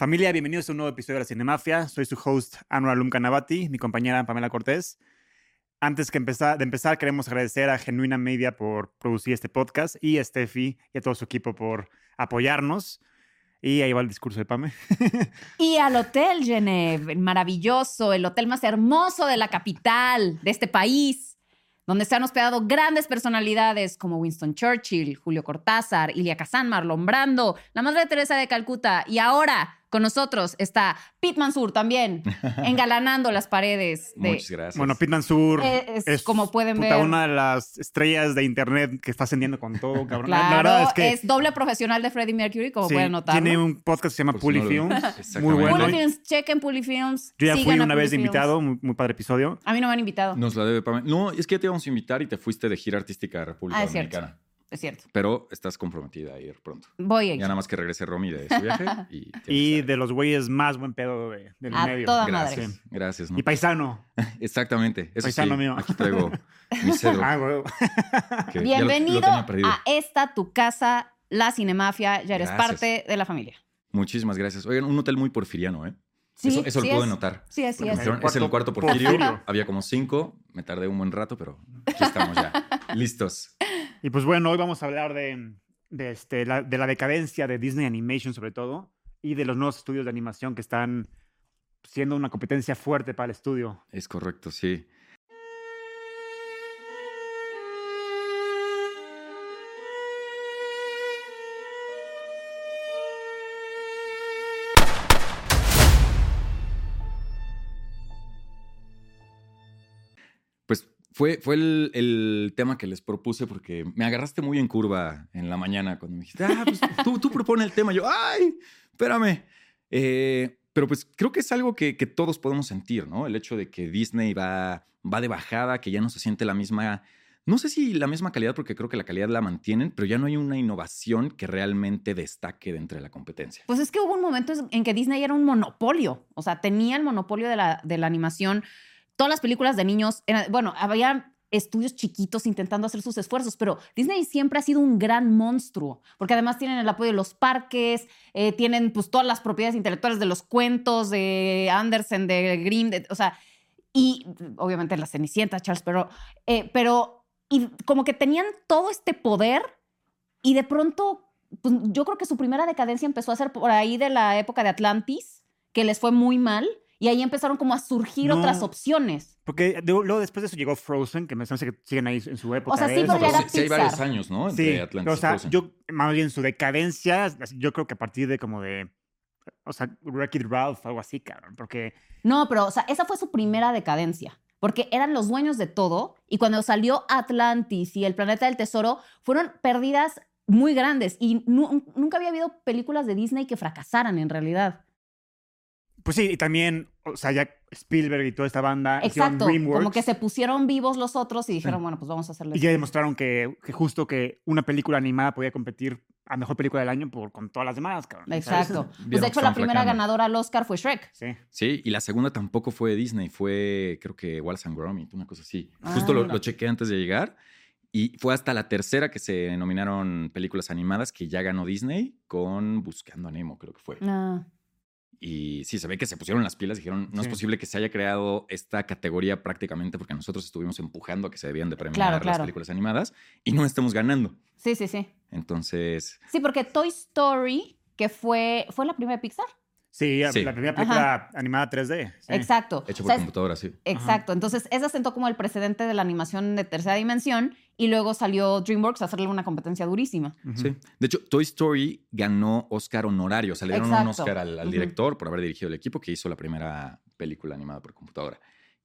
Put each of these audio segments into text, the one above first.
Familia, bienvenidos a un nuevo episodio de la Cinemafia. Soy su host, Anwar Alum Canavati, mi compañera Pamela Cortés. Antes que empezar, de empezar, queremos agradecer a Genuina Media por producir este podcast y a Steffi y a todo su equipo por apoyarnos. Y ahí va el discurso de Pame. Y al Hotel Genève, el maravilloso, el hotel más hermoso de la capital de este país, donde se han hospedado grandes personalidades como Winston Churchill, Julio Cortázar, Ilia Kazan, Marlon Brando, la Madre Teresa de Calcuta y ahora con nosotros está Pete Mansur también, engalanando las paredes. De, Muchas gracias. Bueno, Pitman Sur Eh, es, como pueden puta, ver. una de las estrellas de internet que está ascendiendo con todo, cabrón. La- Claro, la verdad es que doble profesional de Freddie Mercury, como sí, pueden notar. tiene un podcast que se llama Por si no. Muy bueno. Puli Films, chequen Puli Films. Yo ya fui una vez invitado, muy, muy padre episodio. A mí no me han invitado. Nos la debe Pamela. No, es que ya te íbamos a invitar y te fuiste de gira artística a República Ah, es cierto. Es cierto. Pero estás comprometida a ir pronto. Voy a ir. Ya nada más que regrese Romy de su viaje y... de los güeyes más buen pedo de- del A medio. toda Gracias. madre. Gracias. ¿no? Y paisano. Exactamente. Eso Paisano sí, mío. Aquí traigo mi cedro. Ah, lo- lo Bienvenido a esta tu casa, la Cinemafia. Ya eres Gracias. parte de la familia. Muchísimas gracias. Oigan, un hotel muy porfiriano, ¿eh? eso eso sí lo pude es. notar. Sí, es, sí Porque es. dijeron, es el Cuarto cuarto porfirio. Porfirio. Había como cinco. Me tardé un buen rato, pero aquí estamos ya. Listos. Y pues bueno, hoy vamos a hablar de, este, de la decadencia de Disney Animation sobre todo y de los nuevos estudios de animación que están siendo una competencia fuerte para el estudio. Es correcto, sí. Fue, fue el, el tema que les propuse porque me agarraste muy en curva en la mañana cuando me dijiste, ah, pues tú, tú el tema. Yo, ay, espérame. Eh, pero pues creo que es algo que, que todos podemos sentir, ¿no? El hecho de que Disney va, va de bajada, que ya no se siente la misma, no sé si la misma calidad, porque creo que la calidad la mantienen, pero ya no hay una innovación que realmente destaque de entre la competencia. Pues es que hubo un momento en que Disney era un monopolio. O sea, tenía el monopolio de la, de la animación. Todas las películas de niños, eran- bueno, había estudios chiquitos intentando hacer sus esfuerzos, pero Disney siempre ha sido un gran monstruo, porque además tienen el apoyo de los parques, eh, tienen pues todas las propiedades intelectuales de los cuentos de Andersen, de Grimm, o sea, y obviamente la Cenicienta, Charles Perrault, eh, pero y como que tenían todo este poder y de pronto, pues, yo creo que su primera decadencia empezó a ser por ahí de la época de Atlantis, que les fue muy mal, y ahí empezaron como a surgir No. otras opciones. Porque de- luego después de eso llegó Frozen, que me parece que siguen ahí en su época. O sea, de sí, pero ya Pero era sí, sí hay varios años, ¿no? Entre Sí, Atlantis o sea, Frozen. yo más bien su decadencia, yo creo que a partir de como de, o sea, Wreck-It Ralph, algo así, cabrón, porque No, pero, o sea, esa fue su primera decadencia. Porque eran los dueños de todo y cuando salió Atlantis y el planeta del tesoro, fueron pérdidas muy grandes y nu- nunca había habido películas de Disney que fracasaran en realidad. Pues sí, y también, o sea, ya Spielberg y toda esta banda hicieron Exacto, DreamWorks como que se pusieron vivos los otros y dijeron, bueno, pues vamos a hacerles. y ya demostraron que, que justo que una película animada podía competir a mejor película del año por, con todas las demás, cabrón. ¿sabes? Exacto. Pues de hecho, la primera ganadora al Oscar fue Shrek. Sí. Sí, y la segunda tampoco fue Disney, fue creo que Wallace and Gromit, una cosa así. Justo Ah, lo, mira. lo chequé antes de llegar y fue hasta la tercera que se nominaron películas animadas que ya ganó Disney con Buscando a Nemo, creo que fue. Ah. Y sí, se ve que se pusieron las pilas, dijeron, no es posible que se haya creado esta categoría prácticamente porque nosotros estuvimos empujando a que se debían de premiar Claro, las claro. películas animadas y no estemos ganando. Sí, sí, sí. Entonces, Sí, porque Toy Story, que fue, fue la primera Pixar. Sí, Sí. la primera película animada 3D. sí. Exacto. hecho O por sea, computadora, sí. Exacto. Entonces, esa sentó como el precedente de la animación de tercera dimensión y luego salió DreamWorks a hacerle una competencia durísima. Sí. De hecho, Toy Story ganó Oscar honorario. O sea, le dieron un. Oscar al, director por haber dirigido el equipo que hizo la primera película animada por computadora.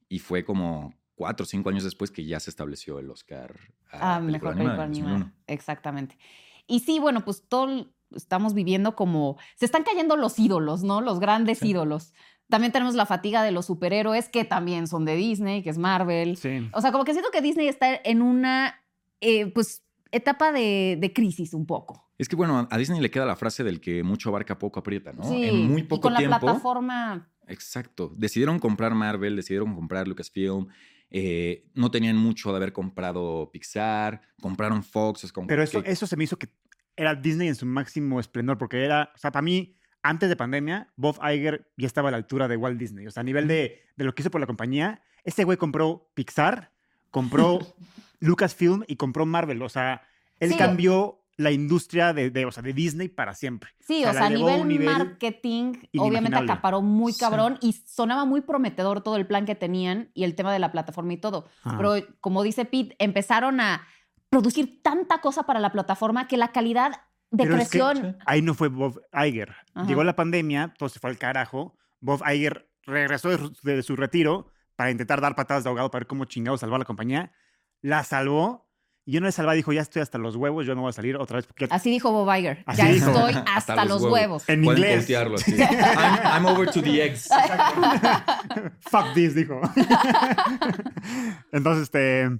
Y fue como cuatro o cinco años después que ya se estableció el Oscar a Ah, mejor animada película animada. 2001. Exactamente. Y sí, bueno, pues todo el- estamos viviendo como. Se están cayendo los ídolos, ¿no? Los grandes Sí. ídolos. También tenemos la fatiga de los superhéroes, que también son de Disney, que es Marvel. Sí. O sea, como que siento que Disney está en una, eh, pues, etapa de, de crisis un poco. Es que bueno, a Disney le queda la frase del que mucho abarca, poco aprieta, ¿no? Sí, En muy y poco con la plataforma. Exacto. Decidieron comprar Marvel, decidieron comprar Lucasfilm. eh, no tenían mucho de haber comprado Pixar, compraron Fox. Es como Pero eso, que- eso se me hizo que era Disney en su máximo esplendor, porque era, o sea, para mí, antes de pandemia, Bob Iger ya estaba a la altura de Walt Disney. O sea, a nivel de, de lo que hizo por la compañía, ese güey compró Pixar, compró Lucasfilm y compró Marvel. O sea, él Sí. cambió la industria de, de, o sea, de Disney para siempre. Sí, O o sea, a nivel, marketing, obviamente acaparó muy Sí. cabrón y sonaba muy prometedor todo el plan que tenían y el tema de la plataforma y todo. Ajá. Pero como dice Pete, empezaron a producir tanta cosa para la plataforma que la calidad Pero es que decreció. ahí no fue Bob Iger. Ajá. Llegó la pandemia, todo se fue al carajo. Bob Iger regresó de, su- de su retiro para intentar dar patadas de ahogado para ver cómo chingado salvar la compañía. La salvó. Y yo no le salvaba, dijo, ya estoy hasta los huevos, yo no voy a salir otra vez. Porque Así dijo Bob Iger. Así ya dijo. estoy hasta, los huevos. En Pueden inglés. voltearlo así. I'm, I'm over to the eggs. Fuck this, dijo. Entonces, este,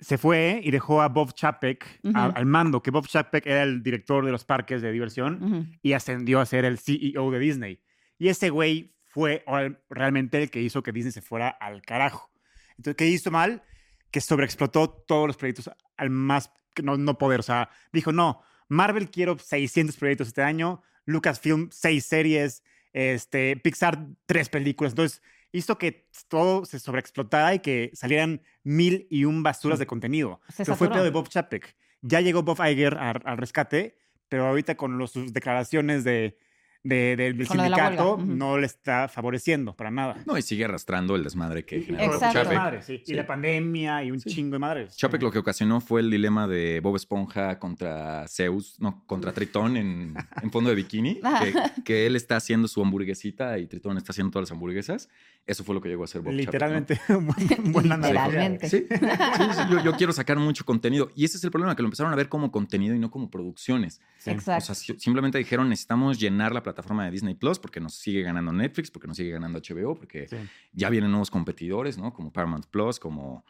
se fue y dejó a Bob Chapek a- al mando, que Bob Chapek era el director de los parques de diversión y ascendió a ser el CEO de Disney. Y ese güey fue al- realmente el que hizo que Disney se fuera al carajo. Entonces, ¿qué hizo mal? Que sobreexplotó todos los proyectos al más no, no poder. O sea, dijo, no, Marvel quiero 600 proyectos este año, Lucasfilm 6 series, este, Pixar 3 películas. Entonces, hizo que todo se sobreexplotara y que salieran mil y un basuras de contenido. Se Pero fue pedo de Bob Chapek. Ya llegó Bob Iger al, al rescate, pero ahorita con los- sus declaraciones de, de- de- del de sindicato no le está favoreciendo para nada. No, y sigue arrastrando el desmadre que generó. Chapek. Madre, sí. Sí. Y la pandemia y un Sí. chingo de madres. Chapek lo que ocasionó fue el dilema de Bob Esponja contra Zeus, no, contra Tritón en, en fondo de bikini, que, que él está haciendo su hamburguesita y Tritón está haciendo todas las hamburguesas. Eso fue lo que llegó a hacer Bob Chapek, ¿no? Literalmente, un buen, un buen analogía. Literalmente. Sí, sí, sí, yo, yo quiero sacar mucho contenido. Y ese es el problema, que lo empezaron a ver como contenido y no como producciones. Sí. Exacto. O sea, si- simplemente dijeron, necesitamos llenar la plataforma de Disney Plus porque nos sigue ganando Netflix, porque nos sigue ganando HBO, porque Sí. ya vienen nuevos competidores, ¿no? Como Paramount Plus, como...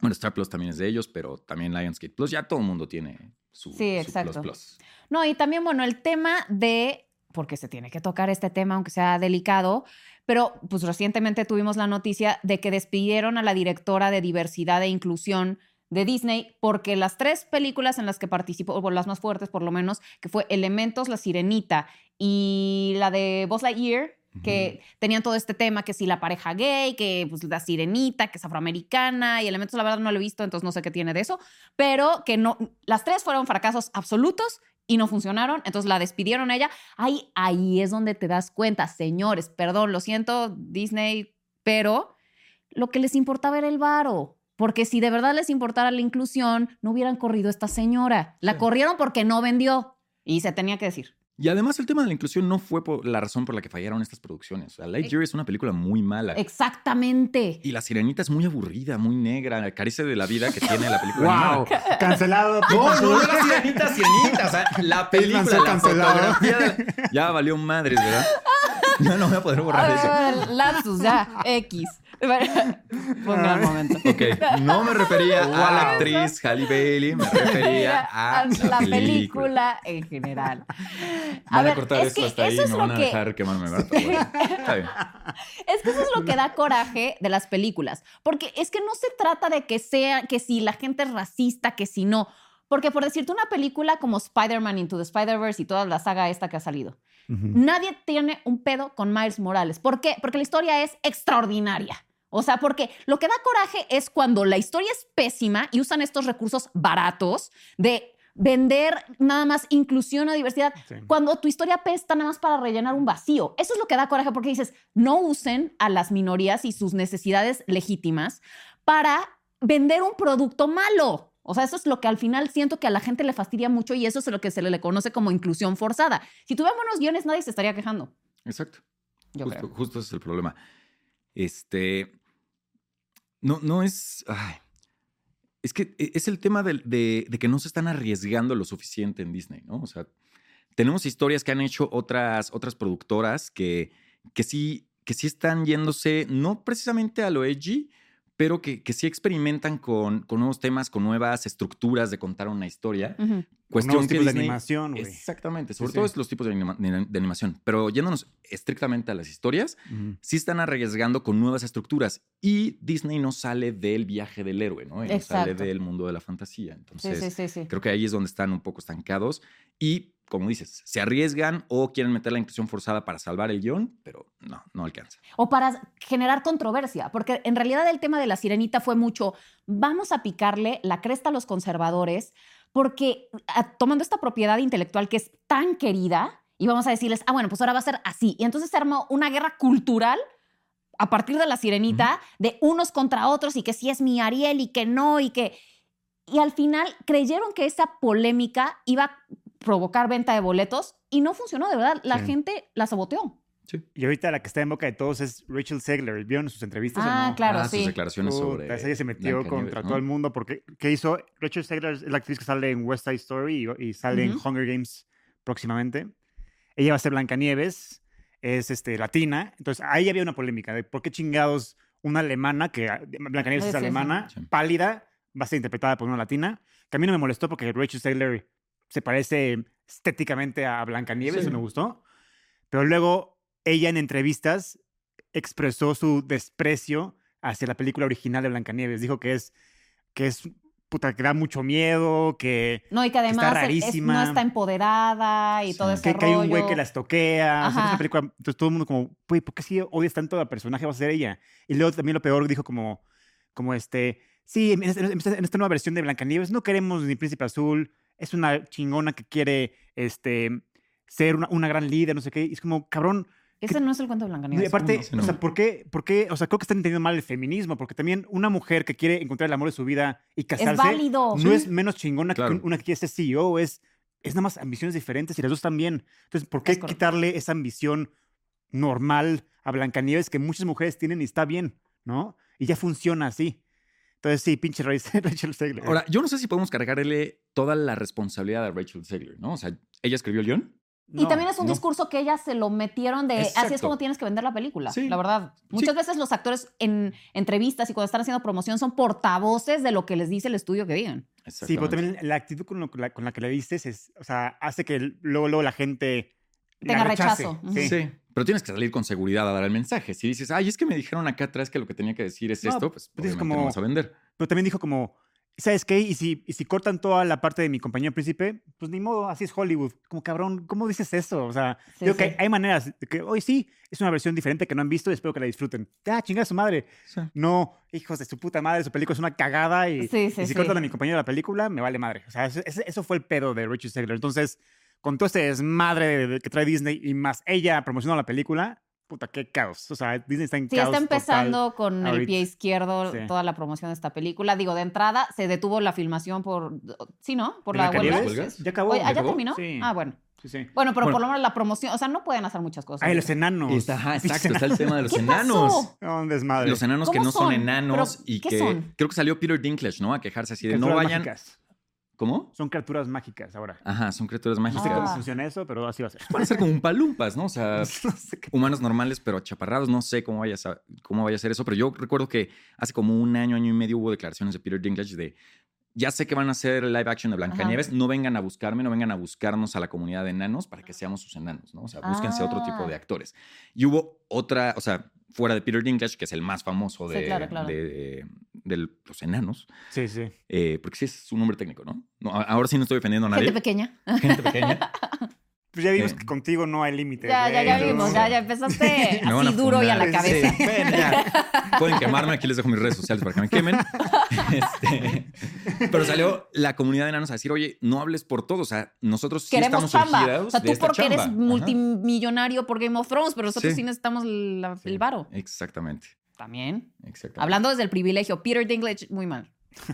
Bueno, Star Plus también es de ellos, pero también Lionsgate Plus. Ya todo el mundo tiene su, Sí, su exacto. Plus Plus. No, y también, bueno, el tema de, porque se tiene que tocar este tema, aunque sea delicado, pero pues recientemente tuvimos la noticia de que despidieron a la directora de diversidad e inclusión de Disney porque las tres películas en las que participó, o las más fuertes por lo menos, que fue Elementos, La Sirenita y la de Buzz Lightyear, que tenían todo este tema, que si la pareja gay, que pues la sirenita, que es afroamericana, y elementos la verdad no lo he visto, entonces no sé qué tiene de eso, pero que no, las tres fueron fracasos absolutos y no funcionaron, entonces la despidieron a ella. Ahí, ahí es donde te das cuenta, señores, perdón, lo siento Disney, pero lo que les importaba era el varo. Porque si de verdad les importara la inclusión, no hubieran corrido a esta señora. La Sí. corrieron porque no vendió. Y se tenía que decir. Y además el tema de la inclusión no fue por la razón por la que fallaron estas producciones. O sea, Lightyear es una película muy mala. Exactamente. Y La Sirenita es muy aburrida, muy negra, carece de la vida que tiene la película ¡Wow! animada. Cancelado. No, no, la sirenita, sirenita. O sea, la película, la cancelado. fotografía. Ya valió madres, ¿verdad? Ya no voy a poder borrar eso. Lapsus, ya, X. Fue un gran momento. Ok, no me refería a la actriz Halle Bailey, me refería a la, película. en general. Van a, ver, cortar es esto que hasta ahí, es van a que- dejar quemarme. Es que eso es lo que da coraje de las películas. Porque es que no se trata de que sea, que si la gente es racista, que si no. Porque por decirte una película como Spider-Man Into the Spider-Verse y toda la saga esta que ha salido, nadie tiene un pedo con Miles Morales. ¿Por qué? Porque la historia es extraordinaria. O sea, porque lo que da coraje es cuando la historia es pésima y usan estos recursos baratos de vender nada más inclusión o diversidad Sí. cuando tu historia pesta nada más para rellenar un vacío. Eso es lo que da coraje porque dices, no usen a las minorías y sus necesidades legítimas para vender un producto malo. O sea, eso es lo que al final siento que a la gente le fastidia mucho y eso es lo que se le conoce como inclusión forzada. Si tuvieran buenos guiones, nadie se estaría quejando. Exacto. Yo justo, creo. justo ese es el problema. Este. No, no es. es que e- es el tema de, de que no se están arriesgando lo suficiente en Disney, ¿no? O sea, tenemos historias que han hecho otras, otras productoras que, que, sí, que sí están yéndose, no precisamente a lo edgy, pero que, que sí experimentan con, con nuevos temas, con nuevas estructuras de contar una historia. Ujú. Cuestión Nuevos que tipos de animación, güey. Exactamente, Sí, sobre sí. todo es los tipos de, anima- de- de animación. Pero yéndonos estrictamente a las historias, Ujú. sí están arriesgando con nuevas estructuras. Y Disney no sale del viaje del héroe, ¿no? Y no sale del mundo de la fantasía. Sí, Entonces, sí, sí, sí. creo que ahí es donde están un poco estancados. Y como dices, se arriesgan o quieren meter la inclusión forzada para salvar el guion, pero no, no alcanza. O para generar controversia, porque en realidad el tema de la sirenita fue mucho, vamos a picarle la cresta a los conservadores, porque a- tomando esta propiedad intelectual que es tan querida, y vamos a decirles, ah, bueno, pues ahora va a ser así. Y entonces se armó una guerra cultural a partir de la sirenita, de unos contra otros, y que sí es mi Ariel y que no, y que... Y al final creyeron que esa polémica iba provocar venta de boletos y no funcionó, de verdad. La Sí. gente la saboteó. Y ahorita la que está en boca de todos es Rachel Segler. ¿Vieron sus entrevistas? o Ah, no? claro, Ah, sus sí. declaraciones Puta, sobre. ella se metió contra ¿no? todo el mundo porque ¿qué hizo? Rachel Segler es la actriz que sale en West Side Story y, y sale en. Hunger Games próximamente. Ella va a ser Blancanieves, es este, latina. Entonces ahí había una polémica de por qué chingados una alemana, que ah, Blancanieves Sí, es alemana, Sí. pálida, va a ser interpretada por una latina. Que a mí no me molestó porque Rachel Segler se parece estéticamente a Blancanieves, Sí. eso me gustó. Pero luego ella en entrevistas expresó su desprecio hacia la película original de Blancanieves. Dijo que es, que es, puta, que da mucho miedo, que, No, y que está además es- rarísima. no está empoderada y Sí. todo ese que, que hay un güey que las toquea. O sea, es una película, entonces todo el mundo como, güey, ¿por qué si odias tanto al personaje va a ser ella? Y luego también lo peor dijo como, como este, sí, en esta, en esta- en esta nueva versión de Blancanieves no queremos ni Príncipe Azul, es una chingona que quiere, este, ser una, una gran líder, no sé qué. Y es como, cabrón, Ese no es el cuento de No, y Blancanieves. aparte, no, sí, no. o sea, ¿por qué, ¿por qué? O sea, creo que están entendiendo mal el feminismo, porque también una mujer que quiere encontrar el amor de su vida y casarse es válido. no es menos chingona Claro. que una que quiere ser CEO, es, es nada más ambiciones diferentes y las dos también. Entonces, ¿por qué Es quitarle esa ambición normal a Blancanieves que muchas mujeres tienen y está bien, ¿no? Y ya funciona así. Entonces, sí, pinche Rachel Zegler. Ahora, yo no sé si podemos cargarle toda la responsabilidad a Rachel Zegler, ¿no? O sea, ella escribió el guion. Y también es un no. discurso que ella se lo metieron de así es como tienes que vender la película, Sí. la verdad. Muchas veces los actores en entrevistas y cuando están haciendo promoción son portavoces de lo que les dice el estudio que digan. Sí, pero también la actitud con, lo- con la, con la que le dices es, o sea, hace que luego, luego la gente Tenga rechace. rechazo. Sí. Sí. Pero tienes que salir con seguridad a dar el mensaje. Si dices, ay, es que me dijeron acá atrás que lo que tenía que decir es No, esto, pues pues es obviamente como- no vas a vender. Pero también dijo como, ¿sabes qué? Y si, y si cortan toda la parte de mi compañía príncipe, pues ni modo, así es Hollywood. Como cabrón, ¿cómo dices eso? O sea, Sí, digo que sí. hay, hay maneras de que hoy sí es una versión diferente que no han visto y espero que la disfruten. Ah, chingada su madre. Sí. No, hijos de su puta madre, su película es una cagada y, Sí, sí, y si sí. cortan a mi compañero de la película, me vale madre. O sea, eso fue el pedo de Richard Segler. Entonces, con todo este desmadre de- de- que trae Disney y más ella promocionando la película, puta, qué caos. O sea, Disney está en Sí, caos está empezando con el pie izquierdo Sí. toda la promoción de esta película. Digo, de entrada se detuvo la filmación por, sí, ¿no? Por la huelga. ¿Ya acabó? Oye, ¿ah, ¿ya acabó? terminó? Sí. Ah, bueno. Sí, sí. Bueno, pero Bueno. por lo menos la promoción, o sea, no pueden hacer muchas cosas. Ay, los enanos. Está, ajá, exacto, está el tema de los ¿Qué enanos. pasó? Desmadre. Los enanos que ¿Cómo no son, son? enanos ¿Pero y qué que son? creo que salió Peter Dinklage, ¿no? A quejarse así de no vayan. mágicas. ¿Cómo? Son criaturas mágicas ahora. Ajá, son criaturas No mágicas. sé cómo Ah. funciona eso, pero así va a ser. Van a ser como un palumpas, ¿no? O sea, No sé qué- humanos normales, pero achaparrados. No sé cómo vaya, a, cómo vaya a ser eso, pero yo recuerdo que hace como un año, año y medio hubo declaraciones de Peter Dinklage de ya sé que van a hacer live action de Blancanieves, no vengan a buscarme, no vengan a buscarnos a la comunidad de enanos para que seamos sus enanos, ¿no? O sea, búsquense otro tipo de Ah. actores. Y hubo otra, o sea, fuera de Peter Dinklage, que es el más famoso Sí, de, claro, claro. de- de los enanos, Sí, sí. eh, porque sí es su nombre técnico, ¿no? No, ahora sí no estoy ofendiendo a nadie. Gente pequeña. Gente pequeña. Pues ya vimos Eh. que contigo no hay límites. Ya, ya, ya vimos, ya, ya empezaste así duro y a la cabeza. Sí, ven, ya. Pueden quemarme, aquí les dejo mis redes sociales para que me quemen. Este, pero salió la comunidad de enanos a decir, oye, no hables por todo. O sea, nosotros sí Queremos estamos chamba. surgidos O sea, tú porque eres. Ajá. multimillonario por Game of Thrones, pero nosotros sí, Sí. necesitamos la- Sí, el varo. Exactamente. También. exactamente. Hablando desde el privilegio, Peter Dinklage, muy mal.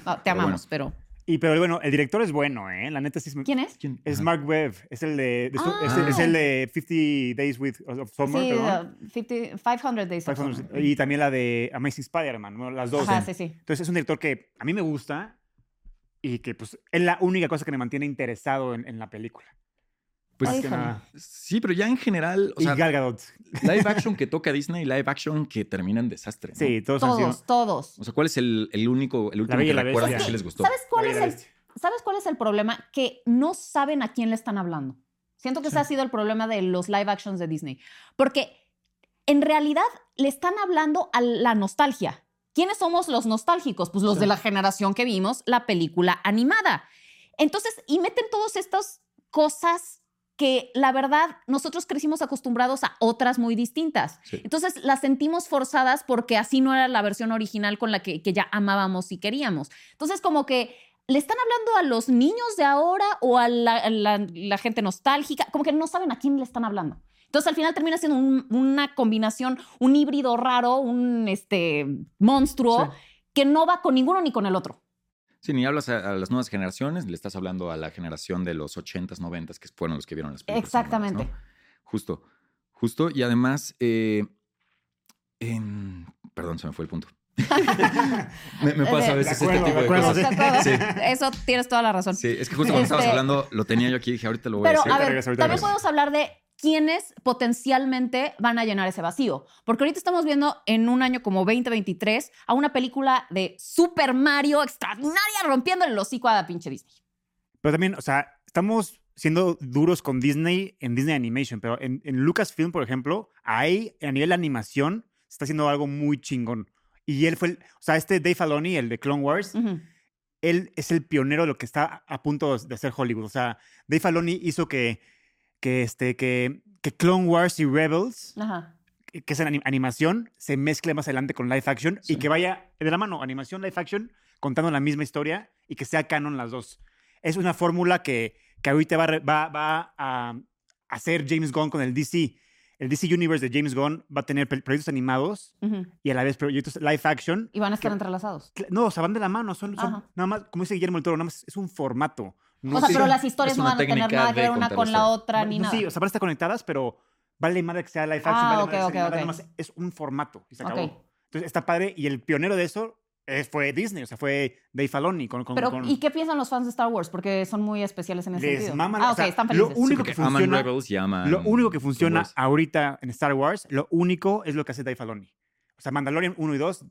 No, te Pero amamos, pero. Y pero bueno, el director es bueno, ¿eh? La neta sí es. ¿Quién es? ¿Quién? Es. Mark Webb. Es el de. de Ah. es, es el de 50 Days with of Summer, Sí, perdón. uh, 50 500 Days of 500 Summer. y también la de Amazing Spider-Man, ¿no? las dos. Ajá, sí, sí. Entonces es un director que a mí me gusta y que pues es la única cosa que me mantiene interesado en, en la película. Pues que nada. sí, pero ya en general, o y sea, Gal Gadot. live action que toca Disney, live action que termina en desastre. ¿no? Sí, todos, han Todos, sido. todos. O sea, ¿cuál es el, el único, el último que y la recuerdan que sí les gustó? ¿Sabes cuál, es y el, Bestia. ¿Sabes cuál es el problema? Que no saben a quién le están hablando. Siento que ese ha sido el problema de los live actions de Disney. Porque en realidad le están hablando a la nostalgia. ¿Quiénes somos los nostálgicos? Pues los Sí. de la generación que vimos la película animada. Entonces, y meten todas estas cosas que la verdad nosotros crecimos acostumbrados a otras muy distintas. Sí. Entonces las sentimos forzadas porque así no era la versión original con la que, que ya amábamos y queríamos. Entonces como que le están hablando a los niños de ahora o a la, a la- la gente nostálgica, como que no saben a quién le están hablando. Entonces al final termina siendo un- una combinación, un híbrido raro, un este, monstruo Sí. que no va con ninguno ni con el otro. Sí, ni hablas a, a las nuevas generaciones, le estás hablando a la generación de los 80s, 90s, que fueron los que vieron las películas. Exactamente. ¿no? Justo, justo. Y además, eh, em, perdón, se me fue el punto. me, me pasa a veces acuerdo, este tipo de acuerdo, cosas. Sí. Eso tienes toda la razón. Sí, es que justo cuando estabas Este- hablando, lo tenía yo aquí y dije, ahorita lo voy Pero a decir. a ver, también regresa. podemos hablar de quiénes potencialmente van a llenar ese vacío. Porque ahorita estamos viendo en un año como 2023 a una película de Super Mario extraordinaria rompiéndole el hocico a la pinche Disney. Pero también, o sea, estamos siendo duros con Disney en Disney Animation, pero en, en Lucasfilm, por ejemplo, ahí a nivel de animación se está haciendo algo muy chingón. Y él fue, el, o sea, este Dave Filoni, el de Clone Wars, él es el pionero de lo que está a punto de hacer Hollywood. O sea, Dave Filoni hizo que, que, este, que, que Clone Wars y Rebels, Ajá. que es anim- animación, se mezcle más adelante con live action Sí. y que vaya de la mano, animación, live action, contando la misma historia y que sea canon las dos. Es una fórmula que, que ahorita va, va, va a hacer James Gunn con el DC. El DC Universe de James Gunn va a tener proyectos animados ujú. y a la vez proyectos live action. Y van a estar Que- entrelazados. No, o sea, van de la mano. Son, son nada más, como dice Guillermo del Toro, nada más es un formato. No o sea, sé- pero las historias no van a tener nada que ver una con la otra ni no, nada. Sí, o sea, van a estar conectadas, pero vale madre que sea live action. Ah, vale ok, madre que sea ok, animada, ok. nada más es un formato y se Ok. acabó. Entonces está padre y el pionero de eso eh, fue Disney, o sea, fue Dave Filoni con, con, Pero, con- ¿y qué piensan los fans de Star Wars? Porque son muy especiales en ese Les sentido. maman, ah, o ok, sea, están lo felices. único porque que funciona- Rebels y aman Lo único que funciona ahorita en Star Wars, lo único es lo que hace Dave Filoni. O sea, Mandalorian 1 y 2,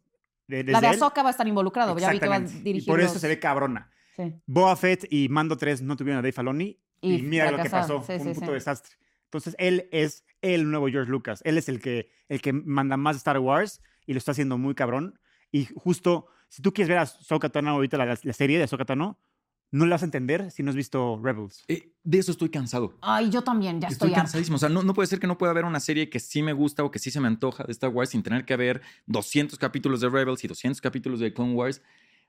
de, La de él, Ahsoka va a estar involucrado. Ya vi que va a dirigir Y por eso los- se ve cabrona. Sí. Fett y Mando 3 no tuvieron a Dave Filoni y, Y mira lo que pasó, Sí, fue un sí, puto sí. desastre. Entonces él es el nuevo George Lucas, él es el que, el que manda más Star Wars y lo está haciendo muy cabrón. Y justo, si tú quieres ver a Ahsoka Tano ahorita, la, la serie de Ahsoka Tano, no la vas a entender si no has visto Rebels. Eh, de eso estoy cansado. Ay, yo también, ya Estoy estoy, harta. cansadísimo. O sea, no, no puede ser que no pueda haber una serie que sí me gusta o que sí se me antoja de Star Wars sin tener que ver 200 capítulos de Rebels y 200 capítulos de Clone Wars.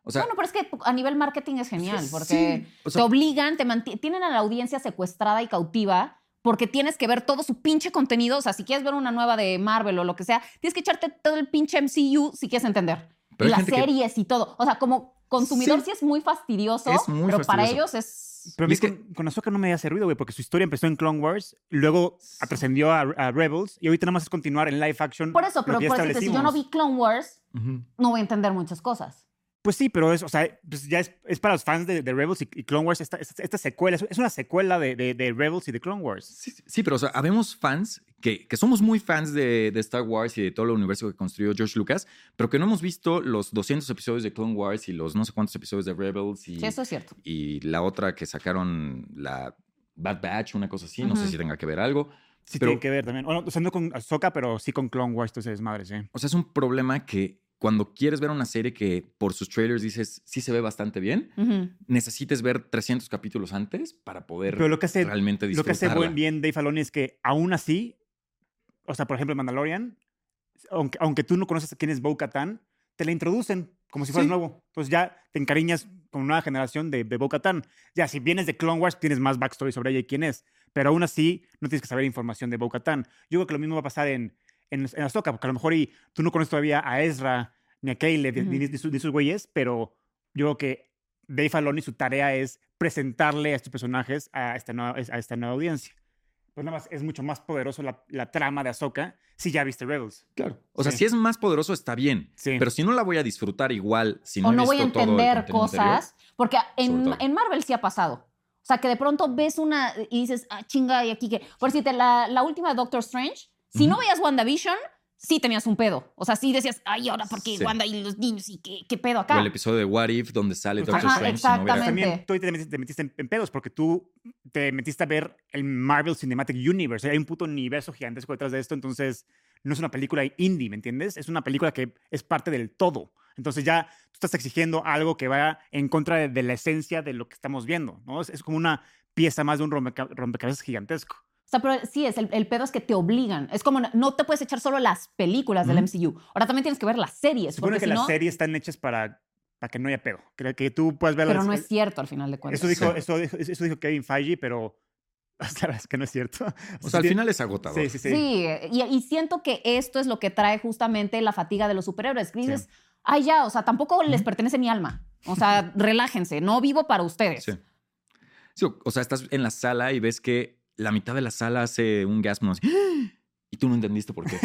O sea, bueno, pero es que a nivel marketing es genial, Sí, porque o sea- te obligan, te tienen a la audiencia secuestrada y cautiva, porque tienes que ver todo su pinche contenido. O sea, si quieres ver una nueva de Marvel o lo que sea, tienes que echarte todo el pinche MCU si quieres entender. Pero y las gente que- series y todo. O sea, como consumidor sí, Sí. es muy fastidioso, Es muy pero para fastidioso. ellos es... Pero a Y mí es que- con, Ahsoka no me hace ruido, güey, porque su historia empezó en Clone Wars, luego trascendió a, a Rebels y ahorita nada más es continuar en live action. Por eso, pero por decirte, si yo no vi. Clone Wars, ujú. no voy a entender muchas cosas. Pues sí, pero es, o sea, pues ya es, es para los fans de, de Rebels y, y Clone Wars esta, esta, esta secuela. Es, una secuela de, de, de Rebels y de Clone Wars. Sí, sí, pero o sea, habemos fans que, que somos muy fans de, de Star Wars y de todo el universo que construyó George Lucas, pero que no hemos visto los 200 episodios de Clone Wars y los no sé cuántos episodios de Rebels y, Sí, eso es cierto. y la otra que sacaron, la Bad Batch, una cosa así. No sé si tenga que ver algo. Sí, Pero- tiene que ver también. Bueno, o sea, no con Ahsoka, pero sí con Clone Wars, entonces madre, sí. O sea, es un problema que cuando quieres ver una serie que por sus trailers dices sí se ve bastante bien, Ujú. necesites ver 300 capítulos antes para poder Pero lo que hace, realmente lo que hace disfrutarla. buen, bien Dave Filoni es que aún así, o sea, por ejemplo, en Mandalorian, aunque, aunque tú no conoces quién es Bo-Katan, te la introducen como si fuera Sí. nuevo. Entonces ya te encariñas con una nueva generación de, de Bo-Katan. Ya, si vienes de Clone Wars, tienes más backstory sobre ella y quién es. Pero aún así, no tienes que saber información de Bo-Katan. Yo creo que lo mismo va a pasar en, en, en Ahsoka, porque a lo mejor y tú no conoces todavía a Ezra, ni a Caleb, ni- ni, de sus- güeyes, pero yo creo que Dave Filoni, su tarea es presentarle a estos personajes a esta nueva, a esta nueva audiencia. Pues nada más, es mucho más poderoso la, la trama de Ahsoka si ya viste Rebels. Claro. O sea, Sí. si es más poderoso está bien, Sí. pero si no la voy a disfrutar igual, si no o he no voy a visto todo el entender contenido anterior, cosas, porque en, en Marvel sí ha pasado. O sea, que de pronto ves una y dices, ah, chinga, y aquí que. Por decirte, la, la última de Doctor Strange, si no veías WandaVision, sí tenías un pedo. O sea, sí decías, ay, ahora, ¿por qué Sí. Wanda y los niños y qué, qué pedo O acá? el episodio de What If donde sale Ajá, Doctor Strange. si no exactamente. También tú te metiste, te metiste en, en pedos porque tú te metiste a ver el Marvel Cinematic Universe. Hay un puto universo gigantesco detrás de esto, entonces no es una película indie, ¿me entiendes? Es una película que es parte del todo. Entonces ya tú estás exigiendo algo que va en contra de, de la esencia de lo que estamos viendo, ¿no? Es, es como una pieza más de un rompeca- rompecabezas gigantesco. O sea, pero sí, es el, el pedo es que te obligan. Es como, no te puedes echar solo las películas del Ujú. MCU. Ahora también tienes que ver las series. Se supone porque que si las no, series están hechas para, para que no haya pedo. Que, que tú puedas ver pero las- no es cierto al final de cuentas. Eso dijo, Sí. eso, dijo, eso dijo Kevin Feige, pero la verdad es que no es cierto. O sea, al final es agotador. Sí, sí, sí. Sí, y, y siento que esto es lo que trae justamente la fatiga de los superhéroes. Que dices, ay, ya, o sea, tampoco les pertenece mi alma. O sea, relájense, no vivo para ustedes. Sí. Sí, o- o sea, estás en la sala y ves que la mitad de la sala hace un gasmo así. Y tú no entendiste por qué.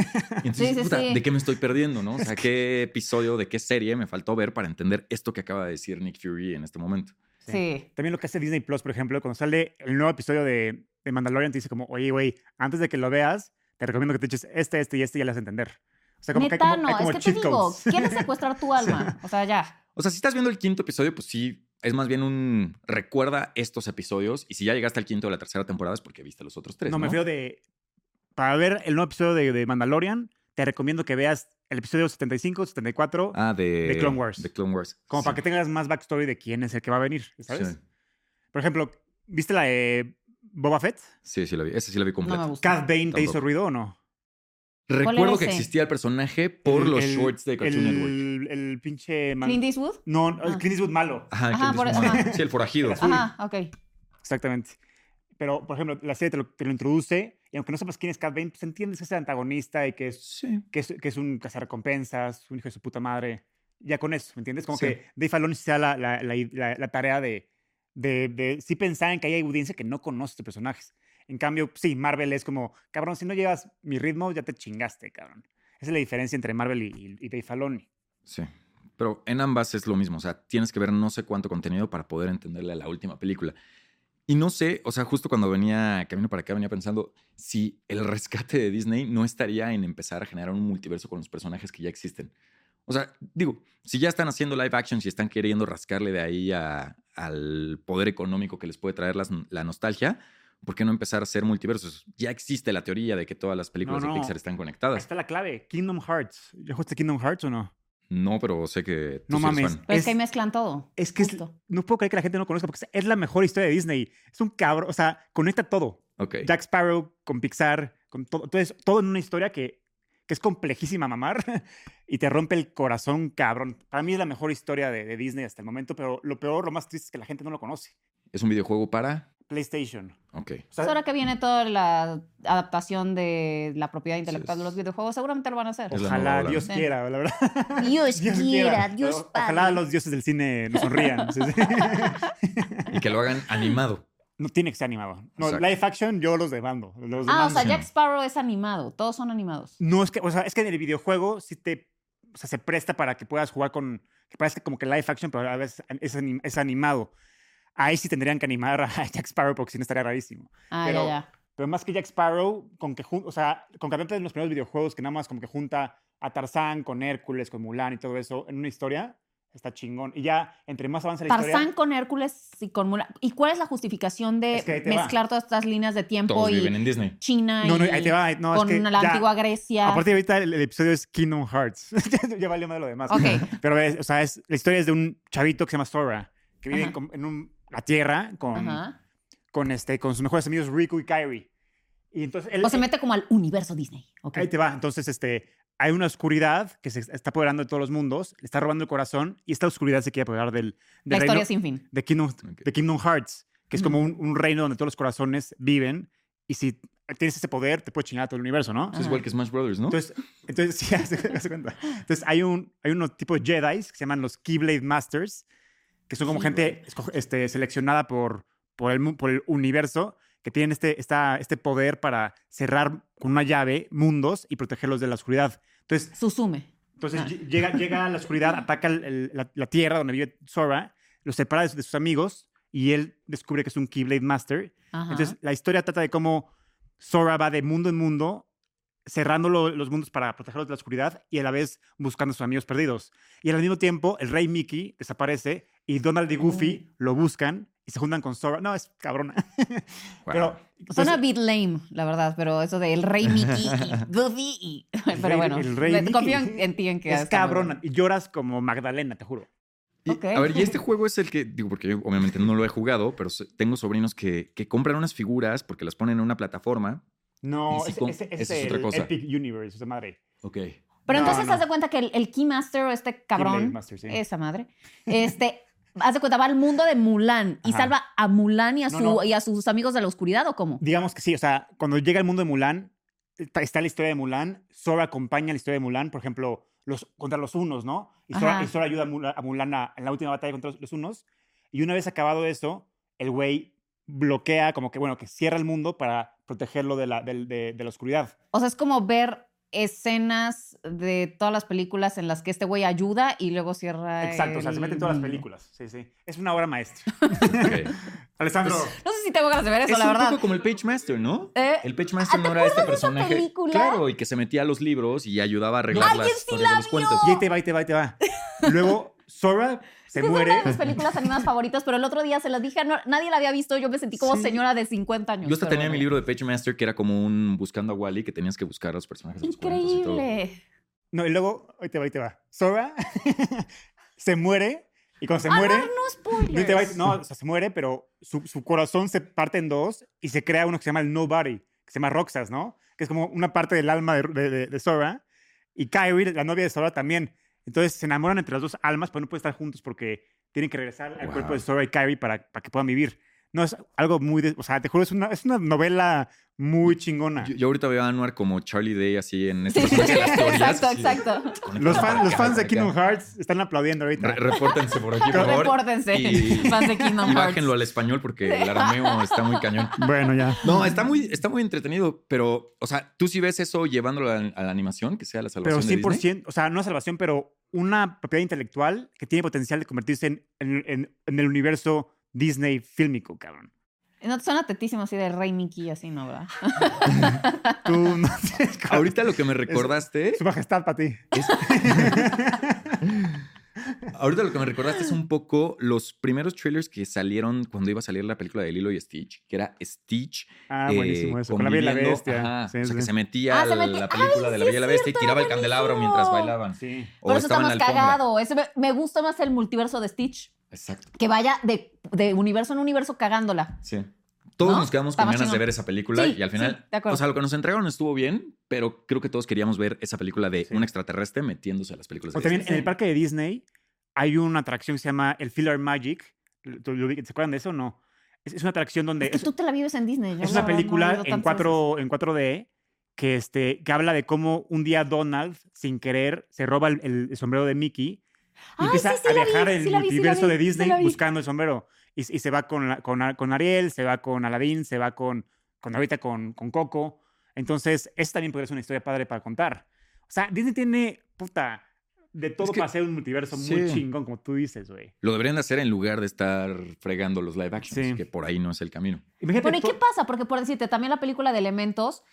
Y entonces, Sí, sí, puta, sí. ¿de qué me estoy perdiendo, no? O sea, ¿qué episodio, de qué serie me faltó ver para entender esto que acaba de decir Nick Fury en este momento? Sí. También lo que hace Disney Plus, por ejemplo, cuando sale el nuevo episodio de, de Mandalorian, te dice como, oye, güey, antes de que lo veas, te recomiendo que te eches este, este y este y ya lo vas a entender. O sea, como que hay Neta, como, no, hay como es que te digo. ¿quieres secuestrar tu alma? O sea, ya. O sea, si estás viendo el quinto episodio, pues sí, es más bien un recuerda estos episodios. Y si ya llegaste al quinto de la tercera temporada es porque viste los otros tres. No, No, me refiero de... Para ver el nuevo episodio de, de Mandalorian, te recomiendo que veas el episodio 75, 74, Ah, de, de Clone Wars. De Clone Wars. como Sí. para que tengas más backstory de quién es el que va a venir, ¿sabes? Sí. Por ejemplo, ¿viste la de Boba Fett? Sí, sí la vi. Ese sí la vi No completa. ¿Cad Bane te hizo ruido o no? Recuerdo que ese? existía el personaje por El- los el- shorts de Cartoon el, Network. El pinche... man- Clint Eastwood. No, el Ah. Clint Eastwood malo. Ajá, por- Eastwood. ajá. Sí, el forajido. Ajá, ok. Exactamente. Pero, por ejemplo, la serie te lo, te lo introduce y aunque no sepas quién es Cad Bane, pues entiendes que es el antagonista y que es, Sí. que es, que es un cazarrecompensas, un hijo de su puta madre. Ya con eso, ¿me entiendes? Como Sí. que Dave Filoni se da la, la, la, la- la tarea de, de, de sí pensar en que hay audiencia que no conoce estos personajes. En cambio, sí, Marvel es como, cabrón, si no llevas mi ritmo, ya te chingaste, cabrón. Esa es la diferencia entre Marvel y, y. Sí. Pero en ambas es lo mismo. O sea, tienes que ver no sé cuánto contenido para poder entenderle a la última película. Y no sé, o sea, justo cuando venía camino para acá, venía pensando si el rescate de Disney no estaría en empezar a generar un multiverso con los personajes que ya existen. O sea, digo, si ya están haciendo live action, si están queriendo rascarle de ahí al poder económico que les puede traer la nostalgia, ¿por qué no empezar a hacer multiversos? Ya existe la teoría de que todas las películas No, no. de Pixar están Ahí conectadas. está la clave, Kingdom Hearts. ¿Ya jugaste Kingdom Hearts o no? No, pero sé que tú No sí eres mames. fan. Pero es, Es- que ahí mezclan todo. Es que es- no puedo creer que la gente no conozca porque es la mejor historia de Disney. Es un cabrón, o sea, conecta todo. Ok. Jack Sparrow con Pixar, con todo. Entonces, todo en una historia que, que es complejísima mamar y te rompe el corazón, cabrón. Para mí es la mejor historia de, de Disney hasta el momento, pero lo peor, lo más triste es que la gente no lo conoce. ¿Es un videojuego para? PlayStation. Ok. O sea, ahora que viene toda la adaptación de la propiedad intelectual de los videojuegos, seguramente lo van a hacer. Ojalá. Dios Sí. quiera, la verdad. Dios quiera, Dios O- Ojalá padre. los dioses del cine nos sonrían. Sí, sí. Y que lo hagan animado. No tiene que ser animado. No, Exacto. live action yo los demando. Los Ah, o sea, Jack Sparrow es animado. Todos son animados. No, es que, o sea, es que en el videojuego sí te, o sea, se presta para que puedas jugar con, que parece como que live action, pero a veces es, anim- es animado. Ahí sí tendrían que animar a Jack Sparrow porque si no estaría rarísimo. Ah, Pero- ya, ya. Pero más que Jack Sparrow, con que, o sea, concretamente en los primeros videojuegos que nada más como que junta a Tarzán con Hércules, con Mulan y todo eso en una historia, está chingón. Y ya, entre más avanza la historia... Tarzán con Hércules y con Mulan. ¿Y cuál es la justificación de Es que te va. mezclar todas estas líneas de tiempo Todos y viven en Disney. China No, no, y ahí te va. No, es con que la ya- antigua Grecia? Aparte, ahorita el, el episodio es Kingdom Hearts. ya valió más de lo demás. Ok. Pero, es- o sea, es, la historia es de un chavito que se llama Sora, que vive con- en un- la Tierra con, Ajá. con, este, con sus mejores amigos Riku y Kairi. Y entonces él, O se mete como al universo Disney. Ok. ahí te va. Entonces, este, hay una oscuridad que se está apoderando de todos los mundos, le está robando el corazón y esta oscuridad se quiere apoderar del, La del historia reino sin fin. de Kingdom, Ok. de Kingdom Hearts, que es Ujú. como un, un reino donde todos los corazones viven y si tienes ese poder te puede chingar a todo el universo, ¿no? Eso es igual que Smash Brothers, ¿no? Entonces, entonces sí, haz de cuenta. Entonces, hay un, hay unos tipos de Jedi que se llaman los Keyblade Masters, que son como gente este, seleccionada por, por, el, por el universo, que tienen este, esta, este poder para cerrar con una llave mundos y protegerlos de la oscuridad. Entonces, Susume. entonces Ah. lle- llega, llega a la oscuridad, ataca el- el- la, la tierra donde vive Sora, los separa de, sus- de sus amigos y él descubre que es un Keyblade Master. Ajá. Entonces, la historia trata de cómo Sora va de mundo en mundo, cerrando lo- los mundos para protegerlos de la oscuridad y a la vez buscando a sus amigos perdidos. Y al mismo tiempo, el rey Mickey desaparece y Donald y Goofy Oh. lo buscan y se juntan con Sora. No, es cabrona. Wow. Pero, Suena a bit lame, la verdad, pero eso de el rey Mickey y Goofy y... Pero rey- bueno, el rey le- Mickey. confío en, en ti en que es cabrona. Y lloras como Magdalena, te juro. Y, Ok. A ver, y este juego es el que, digo, porque yo obviamente no lo he jugado, pero tengo sobrinos que, que compran unas figuras porque las ponen en una plataforma. No, Y si ese, con- ese- ese esa es es otra el cosa. Epic Universe, esa madre. Ok. Pero No, entonces no. haz de cuenta que el, el Keymaster, o este cabrón, Blade Master, sí. esa madre, este, haz de cuenta, va al mundo de Mulan y Ajá. salva a Mulan y a, No, su, no. y a sus amigos de la oscuridad, ¿o cómo? Digamos que sí, o sea, cuando llega el mundo de Mulan, está, está la historia de Mulan, Sora acompaña la historia de Mulan, por ejemplo, los, contra los unos, ¿no? Y Sora, y Sora ayuda a Mulan, a Mulan a- en la última batalla contra los, los unos. Y una vez acabado eso, el güey bloquea, como que, bueno, que cierra el mundo para protegerlo de la, de, de la oscuridad. O sea, es como ver escenas de todas las películas en las que este güey ayuda y luego cierra. Exacto, o sea, se mete en todas las películas. Sí, sí. Es una obra maestra. Alessandro, No sé si tengo ganas de ver eso, es la un verdad. poco como el Page Master, ¿no? Eh, El Page Master ¿te no era este personaje. película? Claro, y que se metía a los libros y ayudaba a arreglar ¡Alguien las sí la de los cuentos. y ahí te va, ahí te va, ahí te va. Luego, Sora se es muere. una de mis películas animadas favoritas, pero el otro día se las dije, no- nadie la había visto, yo me sentí como Sí. señora de 50 años. Yo hasta tenía mi libro de Page Master que era como un buscando a Wally que tenías que buscar a los personajes de los cuentos y todo. Increíble. No, y luego, ahí te va, ahí te va. Sora se muere y cuando se Ah, muere... no, no te va, no, o sea, se muere, pero su, su corazón se parte en dos y se crea uno que se llama el Nobody, que se llama Roxas, ¿no? Que es como una parte del alma de, de, de- de Sora. Y Kyrie, la novia de Sora, también. Entonces se enamoran entre las dos almas, pero no pueden estar juntos porque tienen que regresar al Wow. cuerpo de Sora y Kyrie para, para que puedan vivir. No, es algo muy... de- o sea, te juro, es una, es una novela muy chingona. Yo, yo ahorita veo a Anuar como Charlie Day así en Sí, de las teorías. exacto, exacto. Los, fan- fans de Kingdom. Hearts están aplaudiendo ahorita. Re- repórtense por aquí, por favor. Repórtense, Y, fans de Kingdom y Hearts. bájenlo al español porque el arameo está muy cañón. Bueno, ya. No, está muy, está muy entretenido, pero, o sea, tú sí ves eso llevándolo a, a la animación, que sea la Pero salvación de Disney. 100%, o sea, no salvación, pero una propiedad intelectual que tiene potencial de convertirse en, en- en- en el universo Disney fílmico, cabrón. No te suena tetísimo así de Rey Mickey, así, ¿no, verdad? Tú no tienes Ahorita lo que me recordaste Su majestad para ti. es... Ahorita lo que me recordaste es un poco los primeros trailers que salieron cuando iba a salir la película de Lilo y Stitch, que era Stitch. Ah, eh, buenísimo eso. Con la Bella y la Bestia. ajá, Sí, o sea, sí. que se metía Ah, se a metía- la película de la sí Bella y la es Bestia y tiraba el candelabro mientras bailaban. Sí. O Por eso alfombra. cagado. Ese me, me gusta más el multiverso de Stitch. Exacto. Que vaya de, de universo en universo cagándola. Sí. Todos ¿No? nos quedamos con ganas de chingón. ver esa película Sí, y al final, sí, de acuerdo. o sea, lo que nos entregaron estuvo bien, pero creo que todos queríamos ver esa película de Sí. un extraterrestre metiéndose a las películas de O también Disney. en el parque de Disney hay una atracción que se llama el Filler Magic. ¿Tú- lo vi- ¿Se acuerdan de eso o no? Es, es una atracción donde... Es que tú te la vives en Disney. yo Es la una verdad no he película ido en, tantas 4, en 4D que, este, que habla de cómo un día Donald, sin querer, se roba el- el sombrero de Mickey y Ay, empieza sí, sí a vi, viajar sí el vi, sí multiverso vi, de Disney vi. buscando el sombrero. Y, y se va con, la- con, con Ariel, se va con Aladdin, se va con, con ahorita con, con Coco. Entonces, esa también podría ser una historia padre para contar. O sea, Disney tiene, puta, de todo que- para hacer un multiverso muy Sí. chingón, como tú dices, güey. Lo deberían de hacer en lugar de estar fregando los live actions, Sí. que por ahí no es el camino. Imagínate Bueno, ¿y qué pasa? Porque por decirte, también la película de Elementos,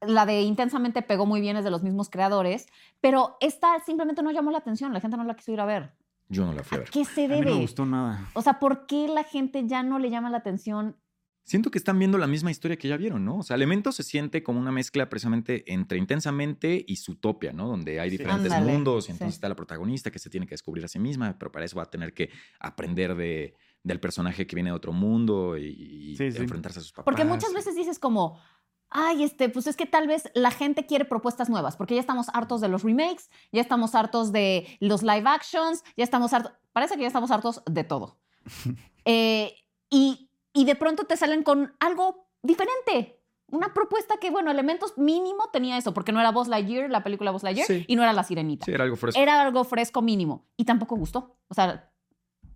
la de Intensamente pegó muy bien, es de los mismos creadores, pero esta simplemente no llamó la atención, la gente no la quiso ir a ver. Yo no la fui a ¿A ver. qué se A mí debe? no me gustó nada. O sea, ¿por qué la gente ya no le llama la atención? Siento que están viendo la misma historia que ya vieron, ¿no? O sea, Elementos se siente como una mezcla precisamente entre Intensamente y Zootopia, ¿no? Donde hay Sí. diferentes Ándale, mundos y entonces sí. está la protagonista que se tiene que descubrir a sí misma, pero para eso va a tener que aprender de, del personaje que viene de otro mundo y, y Sí, sí. enfrentarse a sus papás. Porque muchas veces dices como, ay, este, pues es que tal vez la gente quiere propuestas nuevas, porque ya estamos hartos de los remakes, ya estamos hartos de los live actions, ya estamos hartos, parece que ya estamos hartos de todo. Eh, y, y de pronto te salen con algo diferente. Una propuesta que, bueno, elementos mínimo tenía eso, porque no era Buzz Lightyear, la película Buzz Lightyear, Sí. y no era La Sirenita. Sí, era algo fresco. Era algo fresco mínimo. Y tampoco gustó. O sea,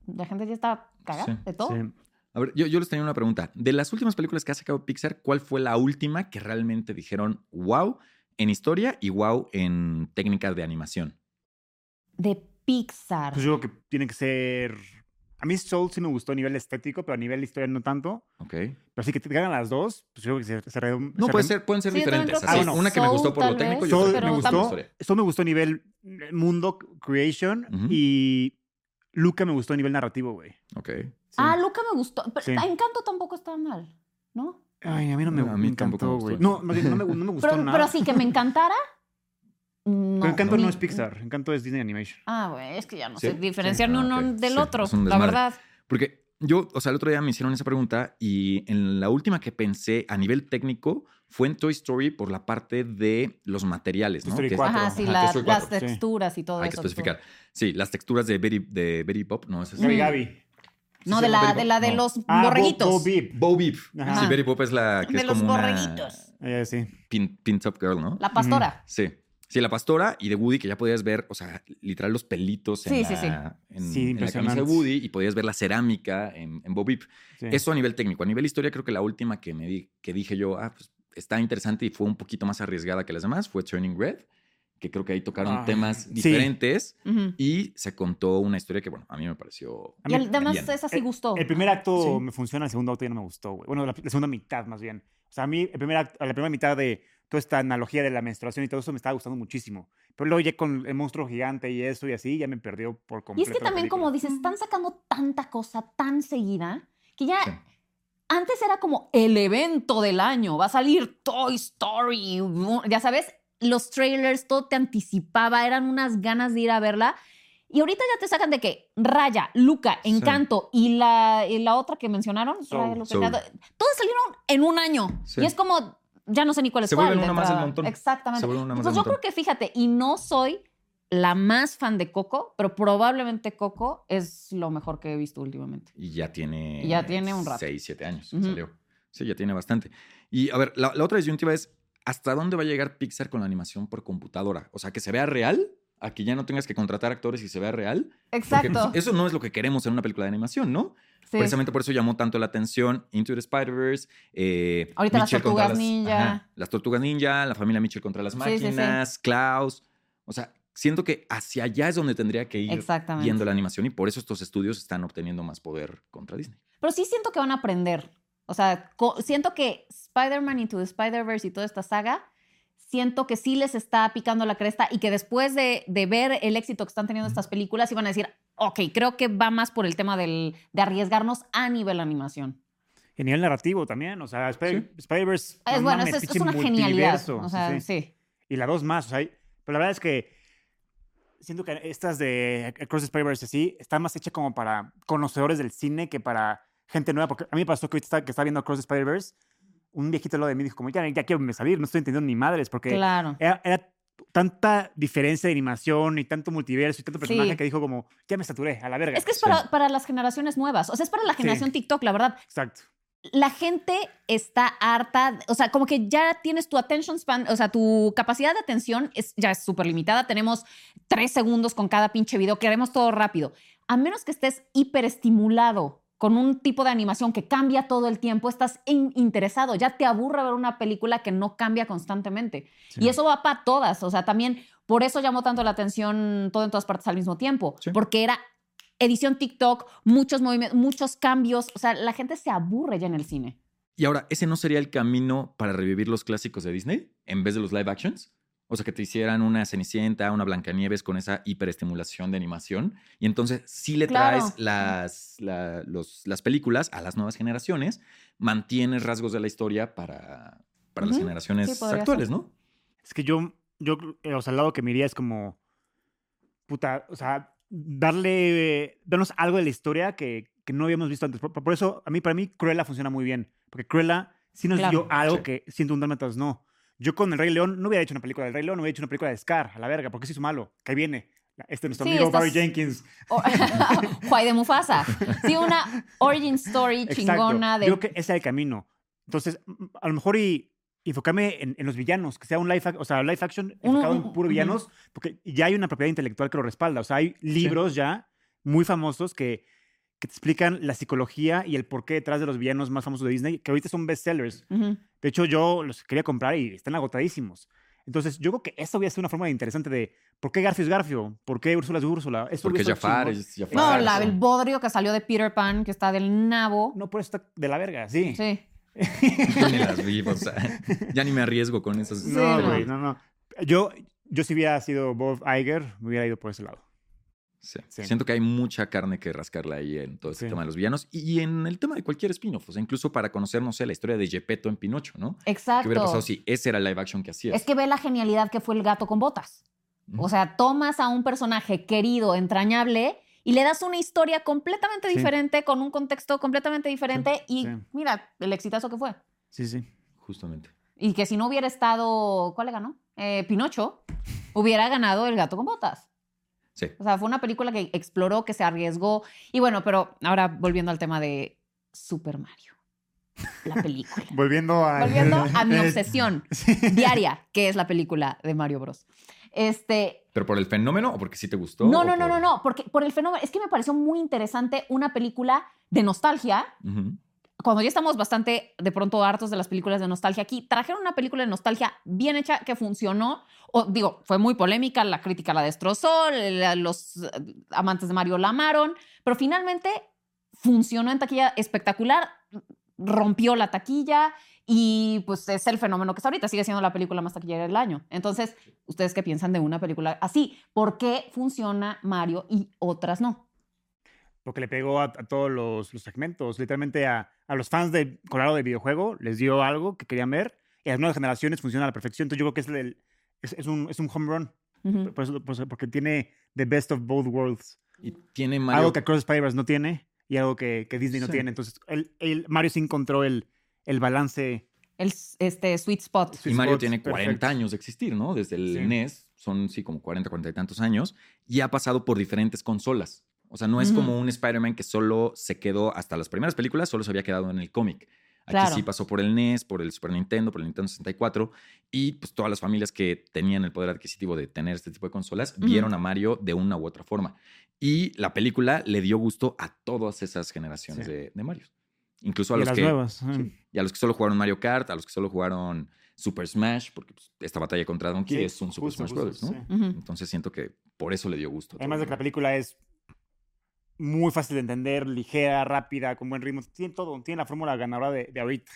la gente ya está cagada Sí, de todo. Sí. A ver, yo, yo les tenía una pregunta. De las últimas películas que ha sacado Pixar, ¿cuál fue la última que realmente dijeron wow en historia y wow en técnicas de animación? De Pixar. Pues yo creo que tiene que ser... A mí Soul sí me gustó a nivel estético, pero a nivel historia no tanto. ¿Ok? Pero sí que te ganan las dos, pues yo creo que se, se redum- No, se puede ser, pueden ser Sí, diferentes. así. que sí. Una que me gustó por lo técnico y otra por me gustó, historia. Soul me gustó a nivel mundo creation y Luca me gustó a nivel narrativo, güey. Ok. Sí. Ah, Luca me gustó. Pero Sí. Encanto tampoco está mal, ¿no? Ay, a mí no me, No, a mí me tampoco me encantó, gustó güey. No, no me, no me gustó Pero, nada. pero sí, que me encantara. No. Pero Encanto ¿no? no es Pixar, Encanto es Disney Animation. Ah, güey, es que ya no ¿Sí? sé diferenciar Ah, uno del Sí, otro, la verdad. Porque yo, o sea, el otro día me hicieron esa pregunta y en la última que pensé a nivel técnico fue en Toy Story por la parte de los materiales, Toy ¿no? Story Que- 4. Ajá, sí, Ajá, la- las 4, sí. texturas y todo Hay que eso. especificar. Sí, las texturas de Betty, de Betty Pop, no, es Gaby. Gaby. No, ¿Sí de la, de Pop? la de No. los Ah, Bo- borreguitos. Bo Beep. Bo Beep. Ajá. Sí, Betty Pop es la que de es los como una borreguitos. Eh, sí. pin, pin top girl, ¿no? La pastora. Sí. Sí, la pastora y de Woody, que ya podías ver, o sea, literal los pelitos en, Sí, la, sí, sí. en- Sí, en la camisa de. Woody y podías ver la cerámica en, en Bo Beep. sí. Eso a nivel técnico. A nivel historia, creo que la última que, me di- que dije yo, ah, pues está interesante y fue un poquito más arriesgada que las demás, fue Turning Red, que creo que ahí tocaron Ah, temas sí. diferentes Ujú. y se contó una historia que, bueno, a mí me pareció... Y además esa sí gustó. El primer acto Sí. me funciona, el segundo acto ya no me gustó, güey. Bueno, la, la segunda mitad más bien. O sea, a mí el primer acto- la primera mitad de toda esta analogía de la menstruación y todo eso me estaba gustando muchísimo. Pero luego ya con el monstruo gigante y eso y así, ya me perdió por Y completo. es que también, película. como dices, están sacando tanta cosa tan seguida que ya Sí. Antes era como el evento del año. Va a salir Toy Story. Ya sabes, los trailers, todo te anticipaba, eran unas ganas de ir a verla. Y ahorita ya te sacan de que Raya, Luca, Sí. Encanto y la, y la otra que mencionaron, Soul. Raya, Luca, Soul. Encanto, todas salieron en un año. Sí. Y es como, ya no sé ni cuál es Se cuál. vuelven de una más del montón. Exactamente. Se vuelven una más del yo creo que fíjate, y no soy la más fan de Coco, pero probablemente Coco es lo mejor que he visto últimamente. Y ya tiene... Y ya tiene un rato. 6, 7 años salió. Sí, ya tiene bastante. Y a ver, la, la otra disyuntiva es, ¿hasta dónde va a llegar Pixar con la animación por computadora? O sea, que se vea real, a que ya no tengas que contratar actores y se vea real. Porque, Exacto. pues, eso no es lo que queremos en una película de animación, ¿no? Sí. Precisamente por eso llamó tanto la atención Into the Spider-Verse. eh, Ahorita las Mitchell Tortugas Ninja. ajá, las Tortugas Ninja, la familia Mitchell contra las Sí, sí, sí. máquinas, Klaus. O sea, siento que hacia allá es donde tendría que ir viendo la animación y por eso estos estudios están obteniendo más poder contra Disney. Pero sí siento que van a aprender. O sea, siento que Spider-Man Into the Spider-Verse y toda esta saga, siento que sí les está picando la cresta y que después de, de ver el éxito que están teniendo estas películas, iban a decir, ok, creo que va más por el tema del, de arriesgarnos a nivel animación. Y a nivel narrativo también, o sea, Spider- Spider-Verse. Es, no bueno, es, es una genialidad. multiverso, O sea, sí, sí. sí. Y la dos más, o sea, hay- pero la verdad es que siento que estas de Across the Spider-Verse así están más hechas como para conocedores del cine que para gente nueva, porque a mí me pasó que ahorita está, que estaba viendo Across the Spider-Verse, un viejito al lado de mí dijo como, ya, ya quiero salir, no estoy entendiendo ni madres, porque Claro. era, era tanta diferencia de animación y tanto multiverso y tanto personaje Sí. que dijo como, ya me saturé, a la verga. Es que es Sí. para, para las generaciones nuevas. O sea, es para la generación TikTok, la verdad. Exacto. La gente está harta, o sea, como que ya tienes tu attention span, o sea, tu capacidad de atención es, ya es súper limitada. Tenemos tres segundos con cada pinche video, queremos todo rápido. A menos que estés hiperestimulado con un tipo de animación que cambia todo el tiempo, estás in- interesado, ya te aburre ver una película que no cambia constantemente. Y eso va para todas, o sea, también por eso llamó tanto la atención todo en todas partes al mismo tiempo, Sí. porque era edición TikTok, muchos movimientos, muchos cambios, o sea, la gente se aburre ya en el cine. Y ahora, ¿ese no sería el camino para revivir los clásicos de Disney en vez de los live actions? O sea, que te hicieran una Cenicienta, una Blancanieves con esa hiperestimulación de animación. Y entonces sí le Claro. traes las, la- los- las películas a las nuevas generaciones, mantienes rasgos de la historia para, para las generaciones sí, actuales, ser. ¿no? Es que yo, yo, o sea, al lado que me iría es como, puta, o sea, darle, darnos algo de la historia que, que no habíamos visto antes. Por, por eso, a mí, para mí, Cruella funciona muy bien, porque Cruella sí nos Claro. dio algo Sí. que Siento un Dálmatas no. Yo con El Rey León no hubiera hecho una película del Rey León, no hubiera hecho una película de Scar, a la verga, porque se hizo malo, que viene. Este nuestro Sí, amigo Barry Jenkins. Juay de Mufasa. Sí, una origin story Exacto. chingona de... Yo creo que ese es el camino. Entonces, a lo mejor y enfocarme en, en los villanos, que sea un live, o sea, live action enfocado en puro villanos, porque ya hay una propiedad intelectual que lo respalda. O sea, hay libros ya muy famosos que, que te explican la psicología y el porqué detrás de los villanos más famosos de Disney, que ahorita son bestsellers. Ujú. De hecho, yo los quería comprar y están agotadísimos. Entonces, yo creo que eso hubiera sido una forma interesante de por qué Garfio es Garfio, por qué Úrsula es Úrsula. Eso Porque Jafar es Jafar. No, la, el bodrio que salió de Peter Pan, que está del nabo. No, por eso está de la verga, sí. Sí. Yo ni las vi, o sea, ya ni me arriesgo con esas. No, no. güey, no, no. Yo, yo si hubiera sido Bob Iger, me hubiera ido por ese lado. Sí. Sí. Siento que hay mucha carne que rascarla ahí en todo este Sí. tema de los villanos y en el tema de cualquier spin-off. O sea, incluso para conocer, no sé, la historia de Gepetto en Pinocho, ¿no? ¿Qué hubiera Exacto. pasado si ese era el live action que hacías? Es que ve la genialidad que fue el gato con botas. O sea, tomas a un personaje querido, entrañable, y le das una historia completamente Sí. diferente, con un contexto completamente diferente, y sí. mira el exitazo que fue. Sí, sí. Justamente. Y que si no hubiera estado, ¿cuál le ganó? Eh, Pinocho, hubiera ganado El gato con botas. Sí. O sea, fue una película que exploró, que se arriesgó. Y bueno, pero ahora volviendo al tema de Super Mario, la película. Volviendo a... volviendo a mi obsesión diaria, que es la película de Mario Bros. Este, ¿Pero por el fenómeno o porque sí te gustó? no, no, no, por- no, no, porque por el fenómeno, es que me pareció muy interesante una película de nostalgia, cuando ya estamos bastante de pronto hartos de las películas de nostalgia aquí, trajeron una película de nostalgia bien hecha que funcionó. O, digo, fue muy polémica, la crítica la destrozó, la- los eh, amantes de Mario la amaron, pero finalmente funcionó en taquilla espectacular, rompió la taquilla y pues es el fenómeno que está ahorita, sigue siendo la película más taquillera del año. Entonces, ¿ustedes qué piensan de una película así? ¿Por qué funciona Mario y otras no? Porque le pegó a, a todos los, los segmentos. Literalmente a, a los fans de Colorado de videojuego les dio algo que querían ver. Y a las nuevas generaciones funciona a la perfección. Entonces yo creo que es, el- es, es un, es un home run. Ujú. Por eso- por eso- porque tiene the best of both worlds. Y tiene Mario. Algo que Across the Spider-Verse no tiene y algo que, que Disney no Sí. tiene. Entonces el, el- Mario sí encontró el, el balance. El este, sweet spot. Y Sweet Mario spot, tiene 40 perfecto. años de existir, ¿no? Desde el Sí. NES, son sí como 40, 40 y tantos años, y ha pasado por diferentes consolas. O sea, no es como un Spider-Man que solo se quedó hasta las primeras películas, solo se había quedado en el cómic. Aquí Claro. sí pasó por el NES, por el Super Nintendo, por el Nintendo 64 y pues todas las familias que tenían el poder adquisitivo de tener este tipo de consolas vieron a Mario de una u otra forma. Y la película le dio gusto a todas esas generaciones Sí. de, de Mario. Incluso a Y los las que nuevas. Sí. Y a los que solo jugaron Mario Kart, a los que solo jugaron Super Smash, porque pues, esta batalla contra Donkey Sí, es un Super justo, Smash Brothers, ¿no? sí. Ujú. Entonces siento que por eso le dio gusto. Además de que la película es muy fácil de entender, ligera, rápida, con buen ritmo. Tiene todo, tiene la fórmula ganadora de, de ahorita.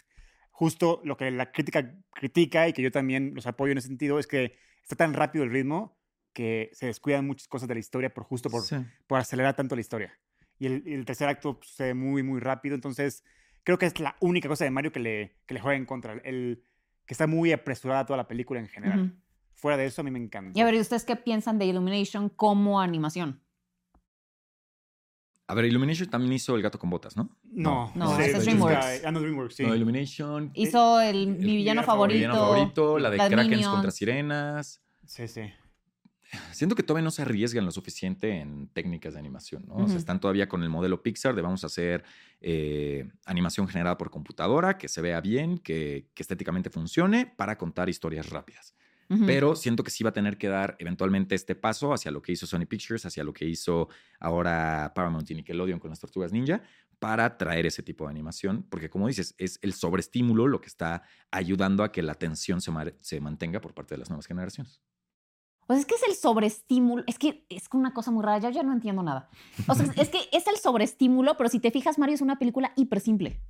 Justo lo que la crítica critica y que yo también los apoyo en ese sentido es que está tan rápido el ritmo que se descuidan muchas cosas de la historia por justo por, Sí. por acelerar tanto la historia. Y el, y el tercer acto pues, sucede muy, muy rápido. Entonces, creo que es la única cosa de Mario que le, que le juega en contra. El, que está muy apresurada toda la película en general. Fuera de eso, a mí me encanta. Y a ver, ¿y ustedes qué piensan de Illumination como animación? A ver, Illumination también hizo El gato con botas, ¿no? No, No, sí, ese es DreamWorks. Ah, no, DreamWorks, sí. No, Illumination. Hizo el, mi villano villano Mi favorito. villano favorito, la de Krakens contra sirenas. Sí, sí. Siento que todavía no se arriesgan lo suficiente en técnicas de animación, ¿no? O sea, Ujú. están todavía con el modelo Pixar de vamos a hacer eh, animación generada por computadora, que se vea bien, que, que estéticamente funcione para contar historias rápidas. Pero siento que sí va a tener que dar eventualmente este paso hacia lo que hizo Sony Pictures, hacia lo que hizo ahora Paramount y Nickelodeon con las Tortugas Ninja, para traer ese tipo de animación, porque como dices, es el sobreestímulo lo que está ayudando a que la atención se mantenga por parte de las nuevas generaciones. Pues es que es el sobreestímulo. Es que es una cosa muy rara. Yo ya no entiendo nada. O sea, es que es el sobreestímulo, pero si te fijas, Mario es una película hiper simple,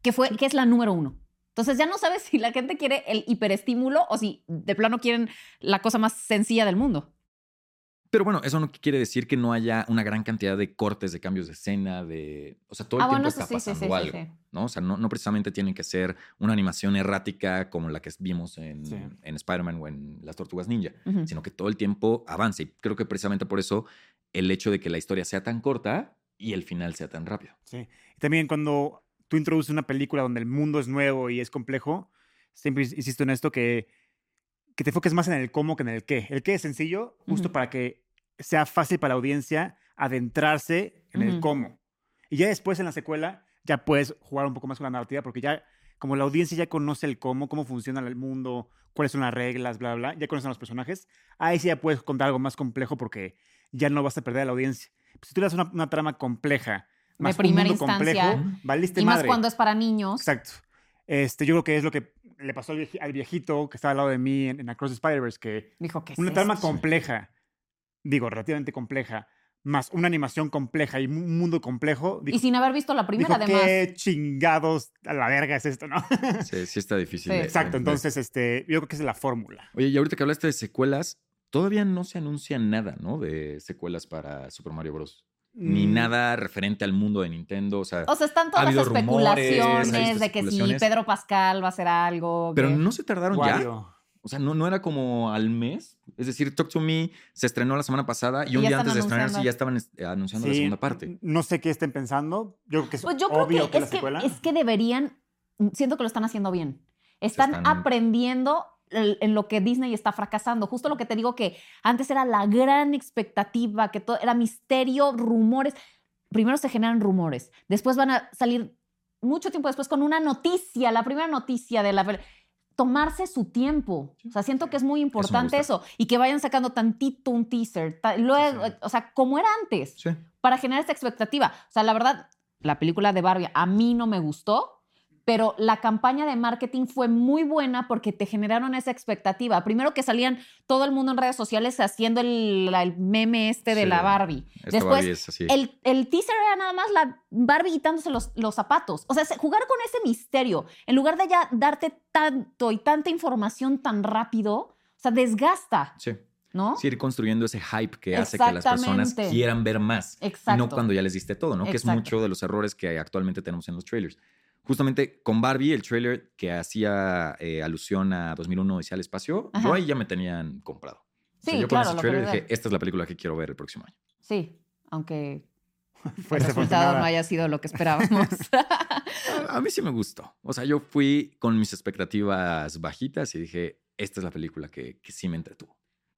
que, fue, que es la número uno. Entonces ya no sabes si la gente quiere el hiperestímulo o si de plano quieren la cosa más sencilla del mundo. Pero bueno, eso no quiere decir que no haya una gran cantidad de cortes, de cambios de escena, de... O sea, todo el ah, tiempo bueno, está sí, pasando sí, sí, algo, sí. ¿no? O sea, no, no precisamente tienen que ser una animación errática como la que vimos en, Sí. en Spider-Man o en Las Tortugas Ninja, sino que todo el tiempo avanza. Y creo que precisamente por eso el hecho de que la historia sea tan corta y el final sea tan rápido. Sí. Y también cuando tú introduces una película donde el mundo es nuevo y es complejo, siempre ins- insisto en esto, que, que te enfoques más en el cómo que en el qué. El qué es sencillo, justo para que sea fácil para la audiencia adentrarse en el cómo. Y ya después en la secuela ya puedes jugar un poco más con la narrativa porque ya, como la audiencia ya conoce el cómo, cómo funciona el mundo, cuáles son las reglas, bla, bla, ya conocen a los personajes, ahí sí ya puedes contar algo más complejo porque ya no vas a perder a la audiencia. Pues si tú le das una, una trama compleja, De más un primera mundo instancia. complejo, valiste Y más madre. cuando es para niños. Exacto. Este, yo creo que es lo que le pasó al, vieji- al viejito que estaba al lado de mí en, en Across the Spider-Verse, que Dijo que una es trama esto? compleja, digo, relativamente compleja, más una animación compleja y un mundo complejo, dijo, Y sin haber visto la primera, dijo, además. ¿qué chingados a la verga es esto, no? Sí, sí está difícil. Sí. de- Exacto, de- entonces, este, yo creo que esa es la fórmula. Oye, y ahorita que hablaste de secuelas, todavía no se anuncia nada, ¿no? De secuelas para Super Mario Bros. Ni Mm, nada referente al mundo de Nintendo. O sea, O sea, están Ha todas las rumores, especulaciones de que sí. Pedro Pascal va a hacer algo. pero que- no se tardaron ya. O sea, no, no era como al mes. Es decir, Talk to Me se estrenó la semana pasada y Y un día antes de estrenarse ya estaban eh, anunciando la segunda parte. No sé qué estén pensando. Yo creo que es Pues yo creo obvio que, que, la que secuela. es que deberían, siento que lo están haciendo bien. Están, están- aprendiendo en lo que Disney está fracasando. Justo lo que te digo que antes era la gran expectativa, que todo era misterio, rumores. Primero se generan rumores, después van a salir mucho tiempo después con una noticia, la primera noticia de la tomarse su tiempo. O sea, siento que es muy importante eso, y que vayan sacando tantito un teaser, ta- luego, Sí. o sea, como era antes Sí. para generar esta expectativa. O sea, la verdad, la película de Barbie a mí no me gustó, pero la campaña de marketing fue muy buena porque te generaron esa expectativa. Primero que salían todo el mundo en redes sociales haciendo el, meme este de Sí. la Barbie. Después, Barbie es así. el, el teaser era nada más la Barbie quitándose los, los zapatos. O sea, se- jugar con ese misterio, en lugar de ya darte tanto y tanta información tan rápido, o sea, desgasta, Sí. ¿no? Sí, ir construyendo ese hype que hace que las personas quieran ver más. Y Exacto. no cuando ya les diste todo, ¿no? Que es mucho de los errores que actualmente tenemos en los trailers. Justamente con Barbie, el trailer que hacía eh, alusión a 2001 Odisea al Espacio, Ajá. yo ahí ya me tenían comprado. O sea, Sí, yo con ese trailer dije, esta es la película que quiero ver el próximo año. Sí, aunque el resultado no haya sido lo que esperábamos. A, a mí sí me gustó. O sea, yo fui con mis expectativas bajitas y dije, esta es la película que, que sí me entretuvo.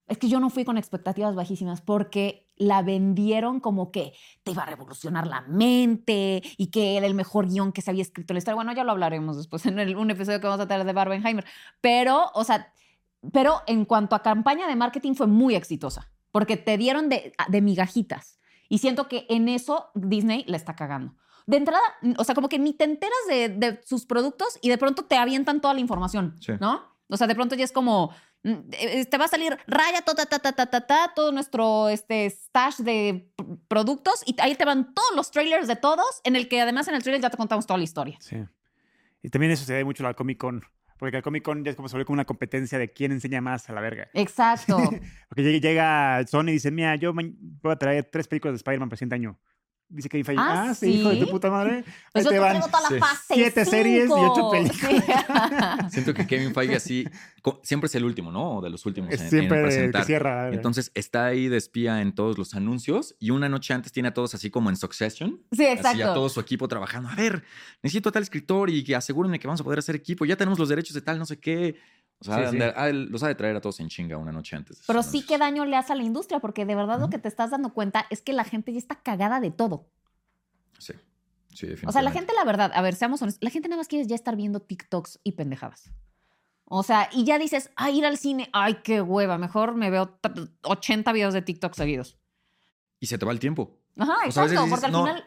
Es que yo no fui con expectativas bajísimas porque la vendieron como que te iba a revolucionar la mente y que era el mejor guion que se había escrito en la historia. Bueno, ya lo hablaremos después en el- un episodio que vamos a tener de Barbenheimer. Pero, o sea, pero en cuanto a campaña de marketing fue muy exitosa porque te dieron de, de migajitas. Y siento que en eso Disney la está cagando. De entrada, o sea, como que ni te enteras de, de sus productos y de pronto te avientan toda la información, Sí. ¿no? O sea, de pronto ya es como, Mm, eh, te va a salir raya, ta, ta, ta, ta, ta, todo nuestro este, stash de productos y ahí te van todos los trailers de todos, en el que además en el trailer ya te contamos toda la historia. Sí. Y también eso se debe mucho al Comic Con. Porque el Comic Con ya es como se vuelve como una competencia de quién enseña más a la verga. Exacto. porque llega Sony y dice, mira, yo voy a traer tres películas de Spider-Man para el siguiente año. Dice Kevin Feige, ¿Ah, ah, sí, hijo de tu puta madre. Pues Ahí yo te van. traigo toda la Sí. fase Siete series y ocho películas. Sí. Siento que Kevin Feige así, siempre es el último, ¿no? O de los últimos Es en, en siempre que presentar. cierra. verga. Entonces está ahí de espía en todos los anuncios y una noche antes tiene a todos así como en Succession. Sí, Así a exacto. todo su equipo trabajando. A ver, necesito a tal escritor y que asegúrenme que vamos a poder hacer equipo. Ya tenemos los derechos de tal, no sé qué. O sea, Sí, sí. ande- ah, los ha de traer a todos en chinga una noche antes. Pero sí qué daño le hace a la industria, porque de verdad lo que te estás dando cuenta es que la gente ya está cagada de todo. Sí, sí, O sea, la definitivamente. gente, la verdad, a ver, seamos honestos, la gente nada más quiere ya estar viendo TikToks y pendejadas. O sea, y ya dices, ay, ir al cine, ay, qué hueva, mejor me veo t- 80 videos de TikTok seguidos. Y se te va el tiempo. Ajá, O sea, exacto, dices, porque al no. final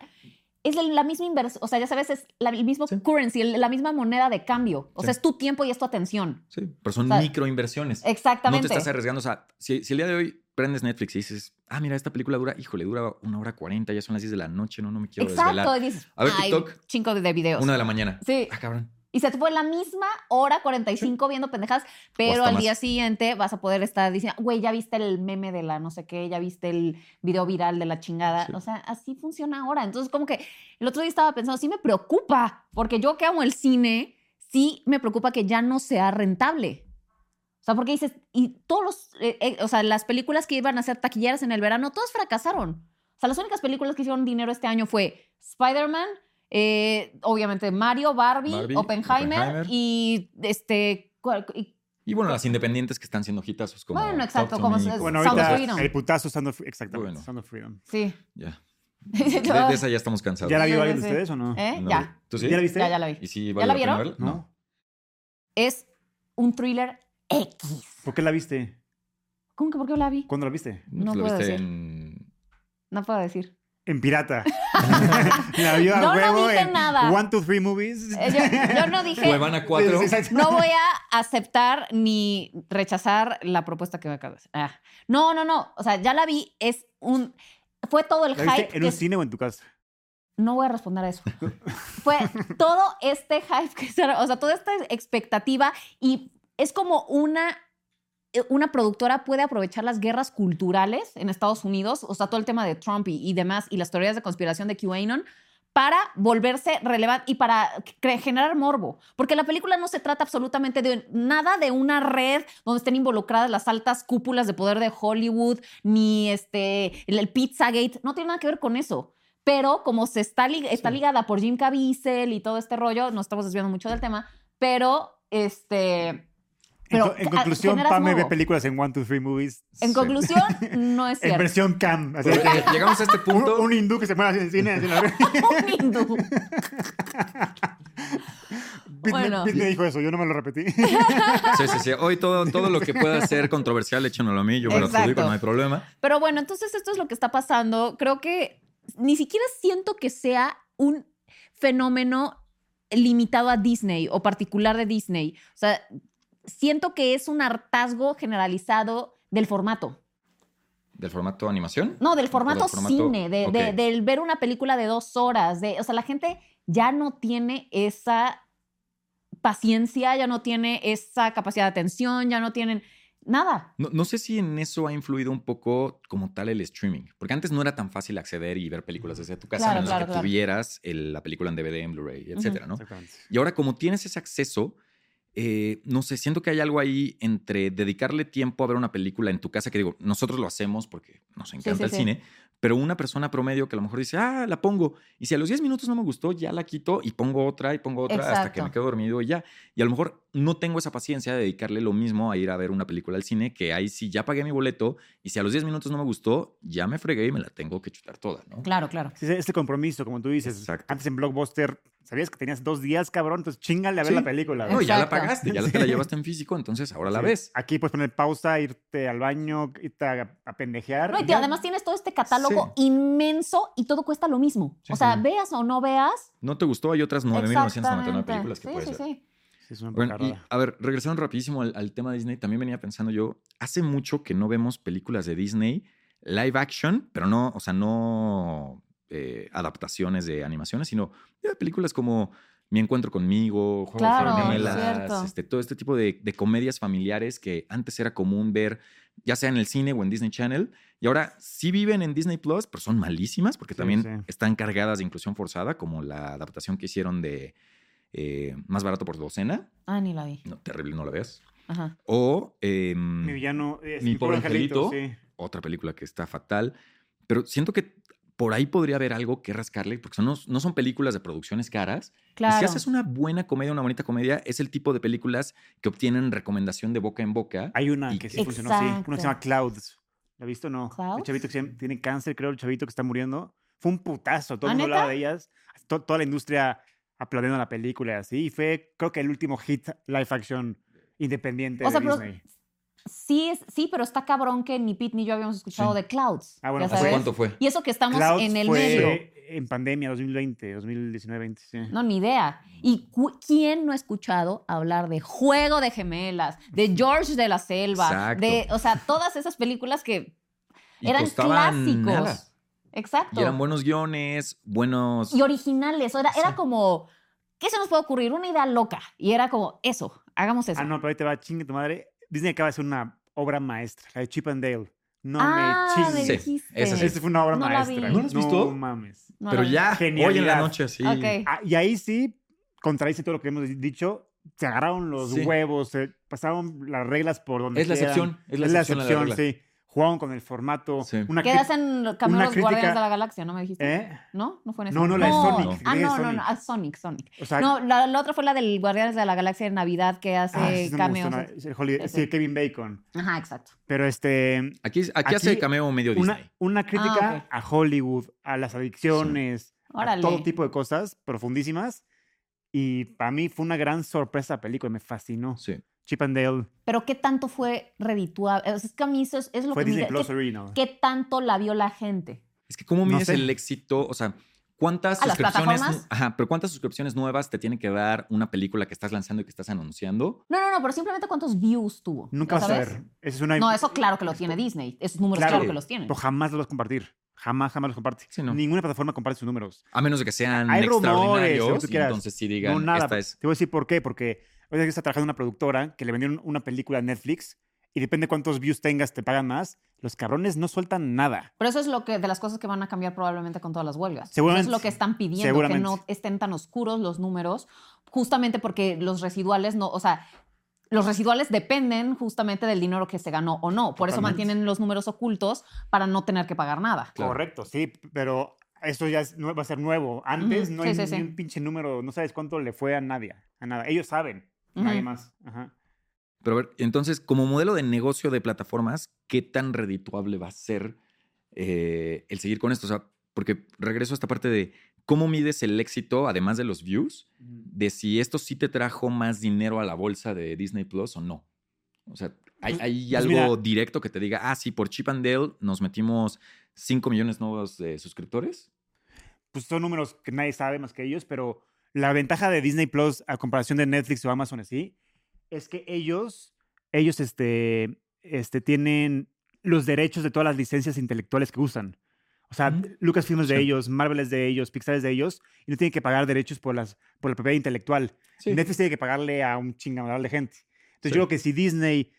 es la misma inversión, o sea, ya sabes, es la- el mismo Sí. currency, la misma moneda de cambio. O sea, es tu tiempo y es tu atención. Sí, pero son O sea, microinversiones. Exactamente. No te estás arriesgando. O sea, si, si el día de hoy prendes Netflix y dices, ah, mira, esta película dura, híjole, dura una hora cuarenta, ya son las 10 de la noche, no, no me quiero Exacto, desvelar. y dices, A ver, ay, TikTok. de videos. Una de la mañana. Sí. Ah, cabrón. Y se te fue la misma hora 45 viendo pendejadas, pero al más. día siguiente vas a poder estar diciendo, güey, ya viste el meme de la no sé qué, ya viste el video viral de la chingada. Sí. O sea, así funciona ahora. Entonces, como que el otro día estaba pensando, sí me preocupa, porque yo que amo el cine, sí me preocupa que ya no sea rentable. O sea, porque dices, y todos los, eh, eh, o sea, las películas que iban a ser taquilleras en el verano, todas fracasaron. O sea, las únicas películas que hicieron dinero este año fue Spider-Man, eh, obviamente Mario, Barbie, Barbie, Oppenheimer, Oppenheimer. y este. y- Y bueno, las independientes que están siendo hitazos como. Bueno, exacto, to como es- Bueno, ahorita el putazo Sound of, exactamente, Bueno. Sound of Freedom. sí. Ya. De, de esa ya estamos cansados. ¿Ya la vio alguien de ustedes o no? ¿Eh? No, ya. ¿Tú sí? ¿Ya la viste? Ya, ya la vi. ¿Y si ¿Ya vale la pena vieron? verla? No. Es un thriller X. ¿Por qué la viste? ¿Cómo que por qué la vi? ¿Cuándo la viste? No Lo puedo viste decir. en. No puedo decir. En pirata. la vio a No, no huevo dije en nada. One, Two, Three Movies. Eh, yo, yo no dije. Cuevana 4. Sí, sí, exacto. No voy a aceptar ni rechazar la propuesta que me acabas de hacer. Ah. No, no, no. O sea, ya la vi. Es un. Fue todo el ¿La viste hype. en que un es- cine o en tu casa? No voy a responder a eso. Fue todo este hype que se, o sea, toda esta expectativa y es como una una productora puede aprovechar las guerras culturales en Estados Unidos, o sea, todo el tema de Trump y, y demás y las teorías de conspiración de QAnon para volverse relevante y para generar morbo. Porque la película no se trata absolutamente de nada de una red donde estén involucradas las altas cúpulas de poder de Hollywood, ni este, el, Pizzagate. No tiene nada que ver con eso. Pero como se está, está Sí. ligada por Jim Caviezel y todo este rollo, nos estamos desviando mucho del tema, pero este... En, Pero en conclusión, Pame ve películas en One, Two, Three Movies. En Sí. conclusión, no es En cierto. versión cam. Así que llegamos a este un, punto. un hindú que se mueve así en cine. en la- Un hindú. Pete, Bueno. Me dijo eso, yo no me lo repetí. Sí, sí, sí. Hoy todo, todo lo que pueda ser controversial, échenlo a mí. Yo me lo adjudico, no hay problema. Pero bueno, entonces esto es lo que está pasando. Creo que ni siquiera siento que sea un fenómeno limitado a Disney o particular de Disney. O sea, siento que es un hartazgo generalizado del formato. ¿Del formato animación? No, del formato, cine, de, de- del ver una película de dos horas. De, o sea, la gente ya no tiene esa paciencia, ya no tiene esa capacidad de atención, ya no tienen nada. No, no sé si en eso ha influido un poco como tal el streaming, porque antes no era tan fácil acceder y ver películas desde tu casa, Claro, a menos claro, que claro. tuvieras el- la película en DVD, en Blu-ray, etcétera, ¿no? Y ahora como tienes ese acceso, eh, no sé, siento que hay algo ahí entre dedicarle tiempo a ver una película en tu casa, que digo, nosotros lo hacemos porque nos encanta sí, el sí. cine, pero una persona promedio que a lo mejor dice, ah, la pongo, y si a los 10 minutos no me gustó, ya la quito y pongo otra y pongo otra hasta que me quedo dormido y ya. Y a lo mejor no tengo esa paciencia de dedicarle lo mismo a ir a ver una película al cine, que ahí sí ya pagué mi boleto y si a los 10 minutos no me gustó, ya me fregué y me la tengo que chutar toda, ¿no? Claro, claro. Sí, ese compromiso, como tú dices. Exacto. Antes en Blockbuster, sabías que tenías dos días, cabrón, entonces chingale a ver Sí. la película. No, ya la pagaste, ya te la llevaste en físico, entonces ahora la Sí. ves. Aquí puedes poner pausa, irte al baño, irte a, a pendejear. No, y además tienes todo este catálogo inmenso y todo cuesta lo mismo. Sí, o sea, sí. veas o no veas. No te gustó, hay otras 9.999 exactamente. películas que sí, puedes sí, ver. Sí. Es una Bueno, y, a ver, regresando rapidísimo al, al tema de Disney, también venía pensando yo, hace mucho que no vemos películas de Disney live action, pero no, o sea, no eh, adaptaciones de animaciones, sino películas como Mi Encuentro Conmigo, Juego Claro, de Gemelas, cierto. este, todo este tipo de, de comedias familiares que antes era común ver, ya sea en el cine o en Disney Channel, y ahora sí viven en Disney Plus, pero son malísimas porque Sí, también sí. están cargadas de inclusión forzada, como la adaptación que hicieron de eh, Más Barato por Docena. Ah, ni la vi. No, terrible, no la veas. Ajá. O em, Mi villano es Mi pobre angelito. sí. otra película que está fatal. Pero siento que por ahí podría haber algo que rascarle, porque son- no, no son películas de producciones caras. Y Claro. si haces una buena comedia, una bonita comedia, es el tipo de películas que obtienen recomendación de boca en boca. Hay una Y- que sí funcionó, sí. Una que se llama Clouds. ¿La has visto o no? El ¿Clouds? chavito que tiene cáncer, creo, el chavito que está muriendo. Fue un putazo. Todo ¿Ah, el mundo hablaba de ellas. To- toda la industria aplaudiendo la película y así. Y fue, creo que el último hit live action independiente O sea, de pero- Disney. Sí, es, sí, pero está cabrón que ni Pete ni yo habíamos escuchado Sí. de Clouds. Ah, bueno, pues, ¿Hace sabes. cuánto fue? Y eso que estamos Clouds en el fue medio. en pandemia, 2020, 2019, 20, sí. No, ni idea. ¿Y quién no ha escuchado hablar de Juego de Gemelas, de George de la Selva, Exacto. de, o sea, todas esas películas que Y eran clásicos. nada. Exacto. Y eran buenos guiones, buenos... y originales. Era, era Sí. como, ¿qué se nos puede ocurrir? Una idea loca. Y era como, eso, hagamos eso. Ah, no, pero ahí te va, chingue tu madre. Disney acaba de hacer una obra maestra, la de Chip and Dale. No Ah, me me chingues. Sí, dijiste. esa sí. Esta fue una obra No la maestra. vi. ¿No la has visto? No mames. No pero la ya, hoy en la Genialidad. noche, sí. Ok. Ah, y ahí sí contradice todo lo que hemos dicho. Se agarraron los Sí. huevos, se pasaron las reglas por donde Es la excepción, es la excepción la regla. sí. Jugaron con el formato. Sí. Una ¿Qué cri- hacen los los Guardianes crítica- de la Galaxia? ¿No me dijiste? ¿Eh? ¿No? ¿No fue en esa? No, no, la de Sonic, No. Ah, no, no, Sonic. no. Ah, Sonic, Sonic. O sea, no, la, la otra fue la del Guardianes de la Galaxia de Navidad que hace ah, sí, no me gustó cameos. el Holiday- Ese. sí, Kevin Bacon. Ajá, exacto. Pero este. Aquí, aquí, hace Aquí, cameo medio Disney. Una, una crítica Ah, ok. a Hollywood, a las adicciones, a todo tipo de cosas profundísimas. Y para mí fue una gran sorpresa la película, me fascinó. Sí. Chip and Dale Pero ¿qué tanto fue redituable? O sea, es que a mí eso es, es lo fue que me Disney Plus ¿qué, Original. qué tanto la vio la gente? Es que cómo No mides sé. el éxito, o sea, ¿cuántas ¿A las suscripciones? plataformas? Ajá, pero ¿cuántas suscripciones nuevas te tiene que dar una película que estás lanzando y que estás anunciando? No, no, no, pero simplemente cuántos views tuvo. Nunca ¿ya vas a ver. Es una, No, eso claro que lo tiene Disney. Esos números Claro. claro, que los tiene. Pero jamás los vas a compartir. Jamás, jamás los comparte. Sí, no. Ninguna plataforma comparte sus números. A menos de que sean Hay rumores, extraordinarios y quieras. entonces sí digan, no, nada. esta es... Te voy a decir por qué. Porque hoy está trabajando en una productora que le vendieron una película a Netflix y depende cuántos views tengas, te pagan más, los cabrones no sueltan nada. Pero eso es lo que de las cosas que van a cambiar probablemente con todas las huelgas. Seguramente. Eso es lo que están pidiendo, que no estén tan oscuros los números, justamente porque los residuales no, o sea, los residuales dependen justamente del dinero que se ganó o no. Por eso mantienen los números ocultos para no tener que pagar nada. Claro. Correcto, sí, pero esto ya es va a ser nuevo. Antes no sí, hay sí, ni sí. un pinche número, no sabes cuánto le fue a nadie, a nada. Ellos saben, nadie más. Ajá. Pero a ver, entonces, como modelo de negocio de plataformas, ¿qué tan redituable va a ser eh, el seguir con esto? O sea, porque regreso a esta parte de cómo mides el éxito, además de los views, de si esto sí te trajo más dinero a la bolsa de Disney Plus o no. O sea, ¿hay, Pues- hay pues algo mira. directo que te diga, ah, sí, por Chip and Dale nos metimos 5 millones nuevos de suscriptores? Pues son números que nadie sabe más que ellos, pero la ventaja de Disney Plus a comparación de Netflix o Amazon así, es que ellos, ellos este, este, tienen los derechos de todas las licencias intelectuales que usan. O sea, Mm. Lucasfilm es de Sí. ellos, Marvel es de ellos, Pixar es de ellos, y no tienen que pagar derechos por, las, por la propiedad intelectual. Netflix tiene que pagarle a un chingadal de gente. Entonces Sí. yo creo que si Disney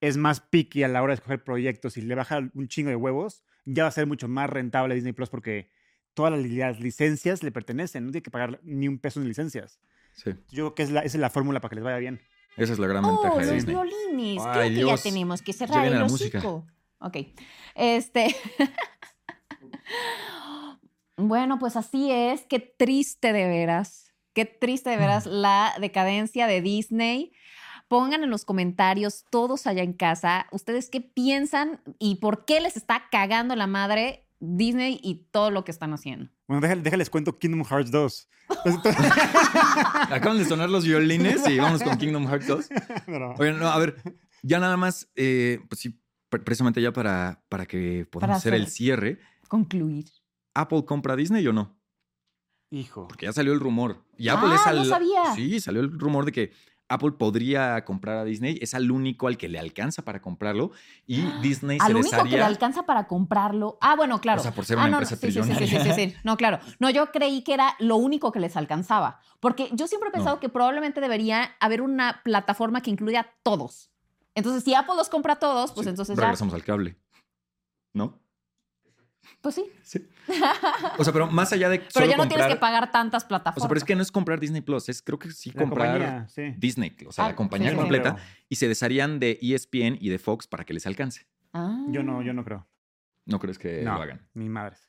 es más picky a la hora de escoger proyectos y le baja un chingo de huevos, ya va a ser mucho más rentable Disney Plus porque todas las, li- las licencias le pertenecen, no tiene que pagar ni un peso en licencias. Sí, Yo creo que es la, esa es la fórmula para que les vaya bien. esa es la gran Oh, ventaja de los Disney. violines. Ay, Creo que Dios. ya tenemos que cerrar el hocico. Ok. Este. bueno, pues así es. Qué triste de veras. Qué triste de veras la decadencia de Disney. Pongan en los comentarios, todos allá en casa, ustedes qué piensan y por qué les está cagando la madre Disney y todo lo que están haciendo. Bueno, déjales, déjales cuento Kingdom Hearts 2. Entonces, Acaban de sonar los violines y vamos con Kingdom Hearts 2. no, no. Oigan, no, a ver, ya nada más, eh, pues sí, pre- precisamente ya para, para que podamos Para hacer el cierre, Concluir. ¿Apple compra Disney o no? Hijo. Porque ya salió el rumor. Y Ah, Apple es no al- sabía. Sí, salió el rumor de que Apple podría comprar a Disney. Es al único al que le alcanza para comprarlo. Y Disney se Al único que le alcanza para comprarlo. Ah, bueno, claro. O sea, por ser Ah, una no, empresa sí, sí, sí, sí, sí, sí, sí. No, claro. No, yo creí que era lo único que les alcanzaba. Porque yo siempre he pensado No. que probablemente debería haber una plataforma que incluya a todos. Entonces, si Apple los compra a todos, pues Sí, entonces ya. regresamos al cable. ¿No? Pues sí. Sí. O sea, pero más allá de. Pero solo ya no comprar, tienes que pagar tantas O plataformas. sea, pero es que no es comprar Disney Plus, es creo que sí La comprar compañía, sí. Disney, o sea, Ah, la compañía sí, sí. completa, Pero y se desharían de ESPN y de Fox para que les alcance. Ah. Yo no, yo no creo. ¿No crees que no, lo hagan? Ni madres.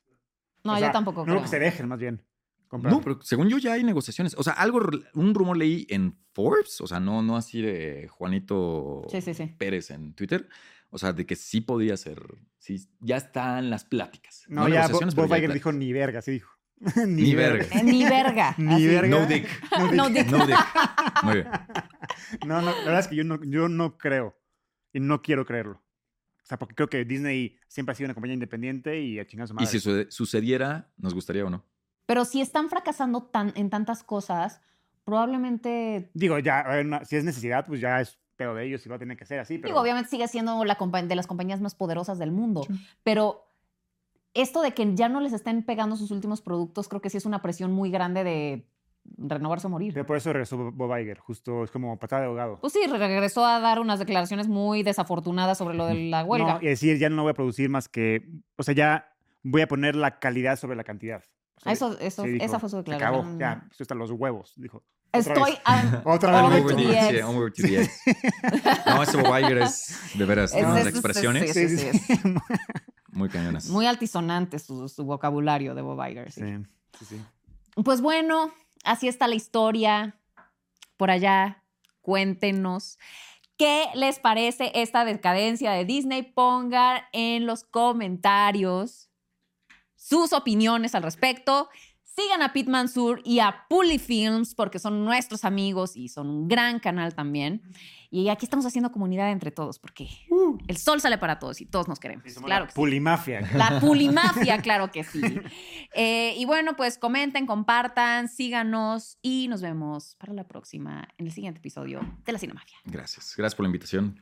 No, O yo tampoco No creo. que se dejen, más bien. comprar. No, pero según yo ya hay negociaciones. O sea, algo, un rumor leí en Forbes, o sea, no, no así de Juanito Sí, sí, sí. Pérez en Twitter, o sea, de que sí podía ser, sí, ya están las pláticas. No, ya negociaciones, pero Bob ya hay Iger dijo ni verga, sí dijo. Ni verga. Eh, Ni verga. Ni verga. No dick. No dick. No dick. Muy bien. No, no, la verdad es que yo no, yo no creo. Y no quiero creerlo. O sea, porque creo que Disney siempre ha sido una compañía independiente y a chingar su Y madre. si su- sucediera, ¿nos gustaría o no? Pero si están fracasando tan, en tantas cosas, probablemente Digo, ya, a ver, una- si es necesidad, pues ya es pedo de ellos y va a tener que ser así. Pero Digo, obviamente sigue siendo la de las compañías más poderosas del mundo, pero esto de que ya no les estén pegando sus últimos productos, creo que sí es una presión muy grande de renovarse o morir. pero por eso regresó Bob Iger. Justo es como patada de ahogado. Pues sí, regresó a dar unas declaraciones muy desafortunadas sobre lo de la huelga. No, y decir, ya no voy a producir más que. O sea, ya voy a poner la calidad sobre la cantidad. O sea, eso, eso, sí dijo, esa fue su "Se declaración. acabó, ya, esto están los huevos, dijo. Estoy Otra vez. Over the over the edge. No, ese Bob Iger es, de veras, Es- unas es- es- expresiones sí, sí, sí, es muy cañonas. muy altisonante su, su vocabulario de Bob Iger. sí. Sí, sí, sí. Pues bueno, así está la historia. Por allá, cuéntenos. ¿Qué les parece esta decadencia de Disney? Pongan en los comentarios sus opiniones al respecto. Sigan a Pete Mansur y a Puli Films porque son nuestros amigos y son un gran canal también. Y aquí estamos haciendo comunidad entre todos porque el sol sale para todos y todos nos queremos. Y somos Claro la que sí. Pulimafia. La pulimafia, claro que sí. Eh, y bueno, pues comenten, compartan, síganos y nos vemos para la próxima en el siguiente episodio de la Cinemafia. Gracias. Gracias por la invitación.